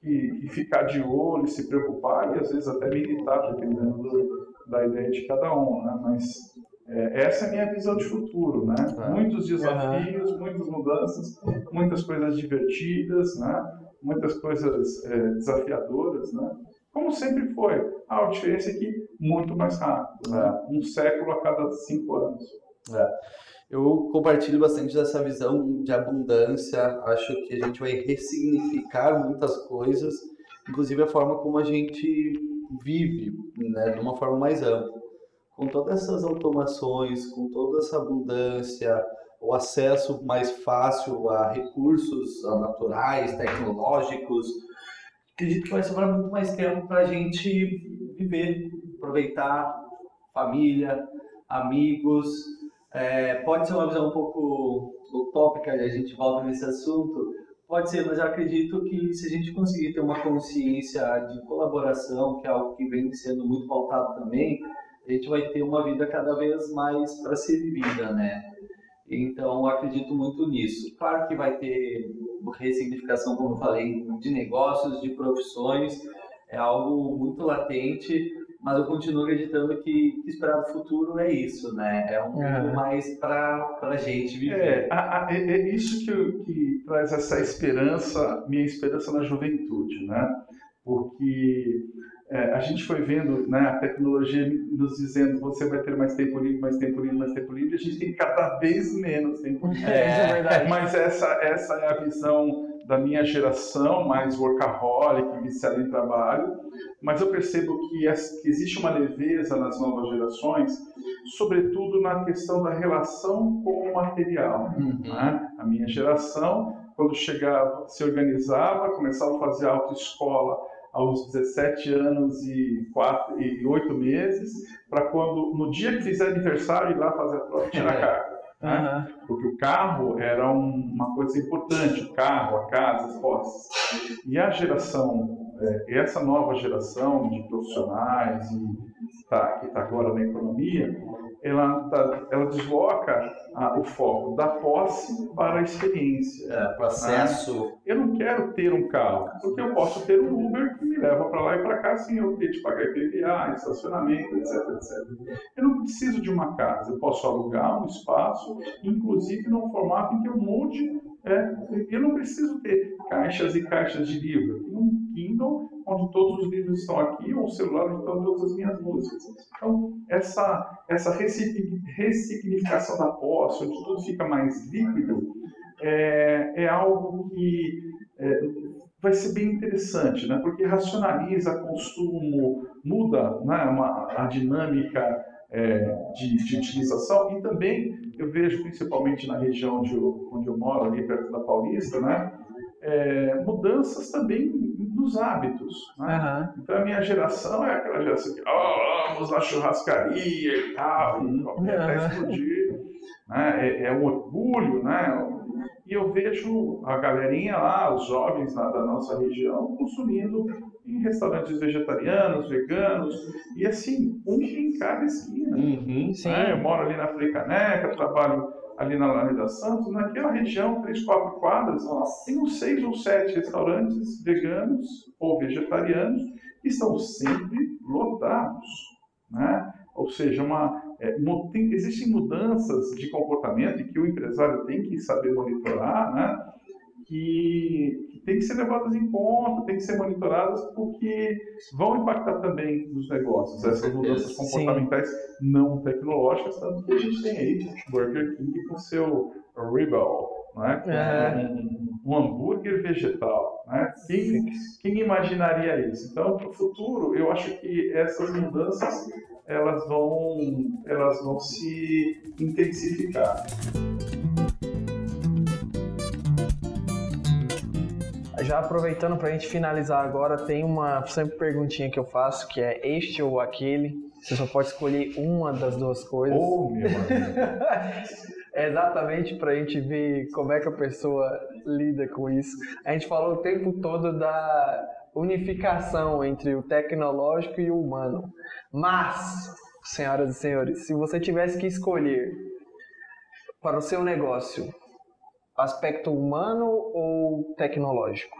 que, que, ficar de olho, se preocupar e às vezes até militar, dependendo do, da ideia de cada um. Né? Mas é, essa é a minha visão de futuro, né? Ah. Muitos desafios, muitas mudanças, muitas coisas divertidas, né? Muitas coisas é, desafiadoras, né? Como sempre foi. Ah, a diferença é que muito mais rápido, né? Um século a cada cinco anos. É. Eu compartilho bastante dessa visão de abundância. Acho que a gente vai ressignificar muitas coisas, inclusive a forma como a gente vive, né? De uma forma mais ampla com todas essas automações, com toda essa abundância, o acesso mais fácil a recursos naturais, tecnológicos, acredito que vai sobrar muito mais tempo para a gente viver, aproveitar família, amigos. É, pode ser uma visão um pouco utópica, a gente volta nesse assunto, Pode ser, mas eu acredito que se a gente conseguir ter uma consciência de colaboração, que é algo que vem sendo muito pautado também, a gente vai ter uma vida cada vez mais para ser vivida, né? Então, acredito muito nisso. Claro que vai ter ressignificação, como eu falei, de negócios, de profissões, é algo muito latente, mas eu continuo acreditando que, que esperar do futuro é isso, né? É um é. pouco mais para a gente viver. É, a, a, é, é isso que, que traz essa esperança, minha esperança na juventude, né? Porque é, a gente foi vendo né, a tecnologia nos dizendo você vai ter mais tempo livre, mais tempo livre, mais tempo livre, a gente tem cada vez menos tempo livre. É, é verdade. Mas essa, essa é a visão da minha geração, mais workaholic, viciada em trabalho. Mas eu percebo que, que existe uma leveza nas novas gerações, sobretudo na questão da relação com o material. Uhum. Né? A minha geração, quando chegava, se organizava, começava a fazer autoescola aos 17 anos e, 4, e 8 meses, para quando, no dia que fizer aniversário, ir lá fazer a prova e tirar a é. carta. Né? Uhum. Porque o carro era um, uma coisa importante, o carro, a casa, as posses. E a geração, é, essa nova geração de profissionais e tá, que está agora na economia, ela, tá, ela desloca a, o foco da posse para a experiência. É, processo. Né? Eu não quero ter um carro, porque eu posso ter um Uber que me leva para lá e para cá sem eu ter de pagar IPVA, estacionamento, etc, etc. Eu não preciso de uma casa, eu posso alugar um espaço, inclusive num formato em que eu mude. É, eu não preciso ter caixas e caixas de livro. Eu tenho um Kindle onde todos os livros estão aqui, ou o celular onde estão todas as minhas músicas. Então, essa, essa ressignificação da posse, onde tudo fica mais líquido, é, é algo que é, vai ser bem interessante, né? porque racionaliza consumo, muda né, uma, a dinâmica é, de, de, utilização e também eu vejo principalmente na região onde eu, onde eu moro, ali perto da Paulista, né, é, mudanças também nos hábitos. Né? Uhum. Então a minha geração é aquela geração que oh, vamos na churrascaria e tal, e uhum. até explodir. Né? É, é, um orgulho, né? E eu vejo a galerinha lá, os jovens lá da nossa região, consumindo em restaurantes vegetarianos, veganos, e assim, um em cada esquina. Uhum, né? Eu moro ali na Frecaneca, trabalho ali na Alameda Santos, naquela região, três, quatro quadras, tem uns seis ou sete restaurantes veganos ou vegetarianos que estão sempre lotados. Né? Ou seja, uma, é, tem, existem mudanças de comportamento que o empresário tem que saber monitorar, né? que, que tem que ser levadas em conta, tem que ser monitoradas, porque vão impactar também nos negócios, essas mudanças comportamentais Sim. não tecnológicas, tanto que a gente tem aí Burger King com seu Rebel, né? É. Um, um, hambúrguer vegetal. Né? Quem, quem imaginaria isso? Então, para o futuro, eu acho que essas mudanças elas vão, elas vão se intensificar. Já aproveitando para a gente finalizar agora, tem uma sempre perguntinha que eu faço, que é este ou aquele. Você só pode escolher uma das duas coisas. Oh, meu [laughs] é exatamente para a gente ver como é que a pessoa lida com isso. A gente falou o tempo todo da unificação entre o tecnológico e o humano. Mas, senhoras e senhores, se você tivesse que escolher para o seu negócio aspecto humano ou tecnológico?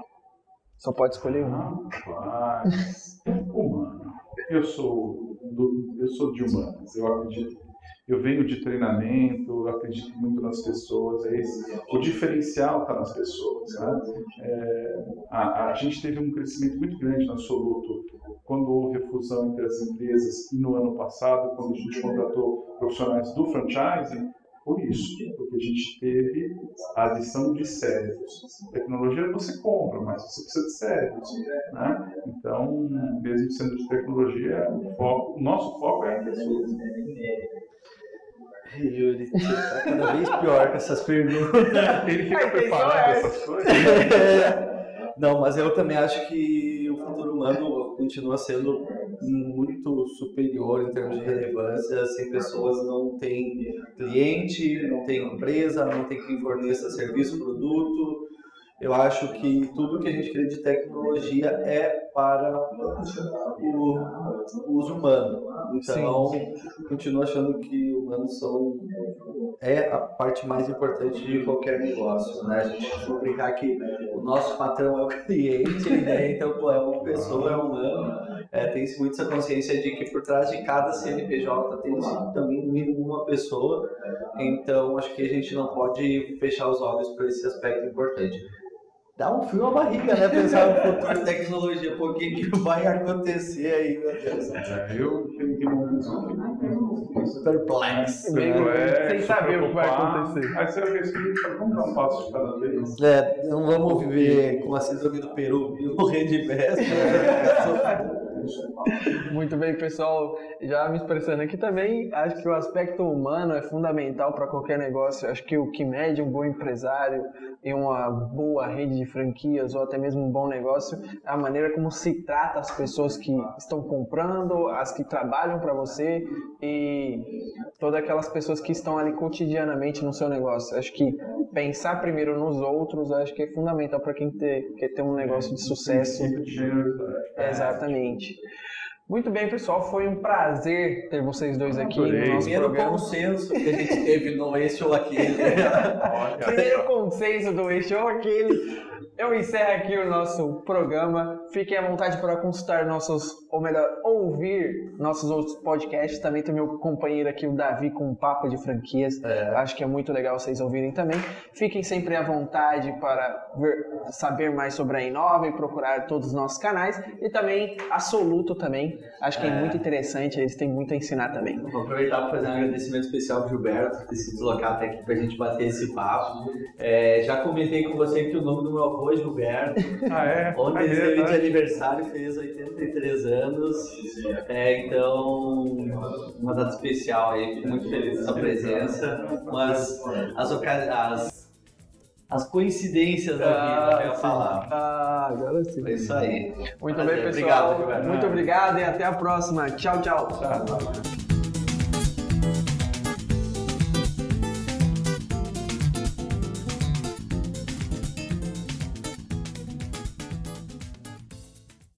Só pode escolher um. Rapaz, humano. Eu sou, do, eu sou de humanas. Eu acredito. Eu venho de treinamento, acredito muito nas pessoas. É esse, o diferencial está nas pessoas. Né? É, a, a, gente teve um crescimento muito grande na Soluto quando houve a fusão entre as empresas e no ano passado, quando a gente contratou profissionais do franchising por isso, porque a gente teve a adição de cérebros. Tecnologia você compra, mas você precisa de cérebros. Né? Então, mesmo sendo de tecnologia, o, foco, o nosso foco é em pessoas. Yuri, tá cada vez pior com essas perguntas. [laughs] Ele fica preparado com essas coisas. Não, mas eu também acho que o futuro humano continua sendo muito superior em termos de relevância. Sem pessoas não tem cliente, não tem empresa, não tem quem forneça serviço, produto. Eu acho que tudo que a gente cria de tecnologia é para o uso humano. Então, sim, continuo achando que humanos são é a parte mais importante de qualquer negócio, né? A gente costuma brincar que o nosso patrão é o [laughs] cliente, né? Então, pô, é uma pessoa, é um humano. É, tem-se muito essa consciência de que por trás de cada CNPJ tem também no mínimo uma pessoa. Então, acho que a gente não pode fechar os olhos para esse aspecto importante dá um frio à barriga, né? Pensar no futuro de tecnologia, pô, o que, que vai acontecer aí, meu Deus. É, eu tenho que perplexo. Né? Sem saber o que vai acontecer. Aí você vai ver vamos dar um passo de cada vez. É, não vamos viver com a síndrome do Peru e morrer de. Né? [laughs] Muito bem, pessoal. Já me expressando aqui também, acho que o aspecto humano é fundamental para qualquer negócio. Acho que o que mede um bom empresário e uma boa rede de franquias ou até mesmo um bom negócio é a maneira como se trata as pessoas que estão comprando, as que trabalham para você e todas aquelas pessoas que estão ali cotidianamente no seu negócio. Acho que pensar primeiro nos outros, acho que é fundamental para quem ter, quer ter um negócio de sucesso. Exatamente. Muito bem, pessoal. Foi um prazer ter vocês dois aqui Adorei. no nosso Primeiro programa. consenso que a gente teve no eixo ou aquele. [laughs] Primeiro consenso do eixo ou aquele. Eu encerro aqui o nosso programa. Fiquem à vontade para consultar nossos, ou melhor, ouvir nossos outros podcasts. Também tem meu companheiro aqui, o Davi, com um papo de franquias. É. Acho que é muito legal vocês ouvirem também. Fiquem sempre à vontade para ver, saber mais sobre a Inova e procurar todos os nossos canais. E também a Soluto também. Acho que é, é muito interessante, eles têm muito a ensinar também. Vou aproveitar para fazer um agradecimento especial para o Gilberto por ter se deslocar até aqui para a gente bater esse papo. É, já comentei com você que o nome do meu avô avô Gilberto. Ah, é? Ontem esteve é, de aniversário, fez 83 anos. É, então, uma data especial aí, fico muito feliz dessa presença. Mas as, as, as coincidências da vida, ah, eu ia falar. Ah, agora sim. É isso aí. Muito Prazer. bem, pessoal. Obrigado. Muito obrigado e até a próxima. Tchau, tchau. Tchau.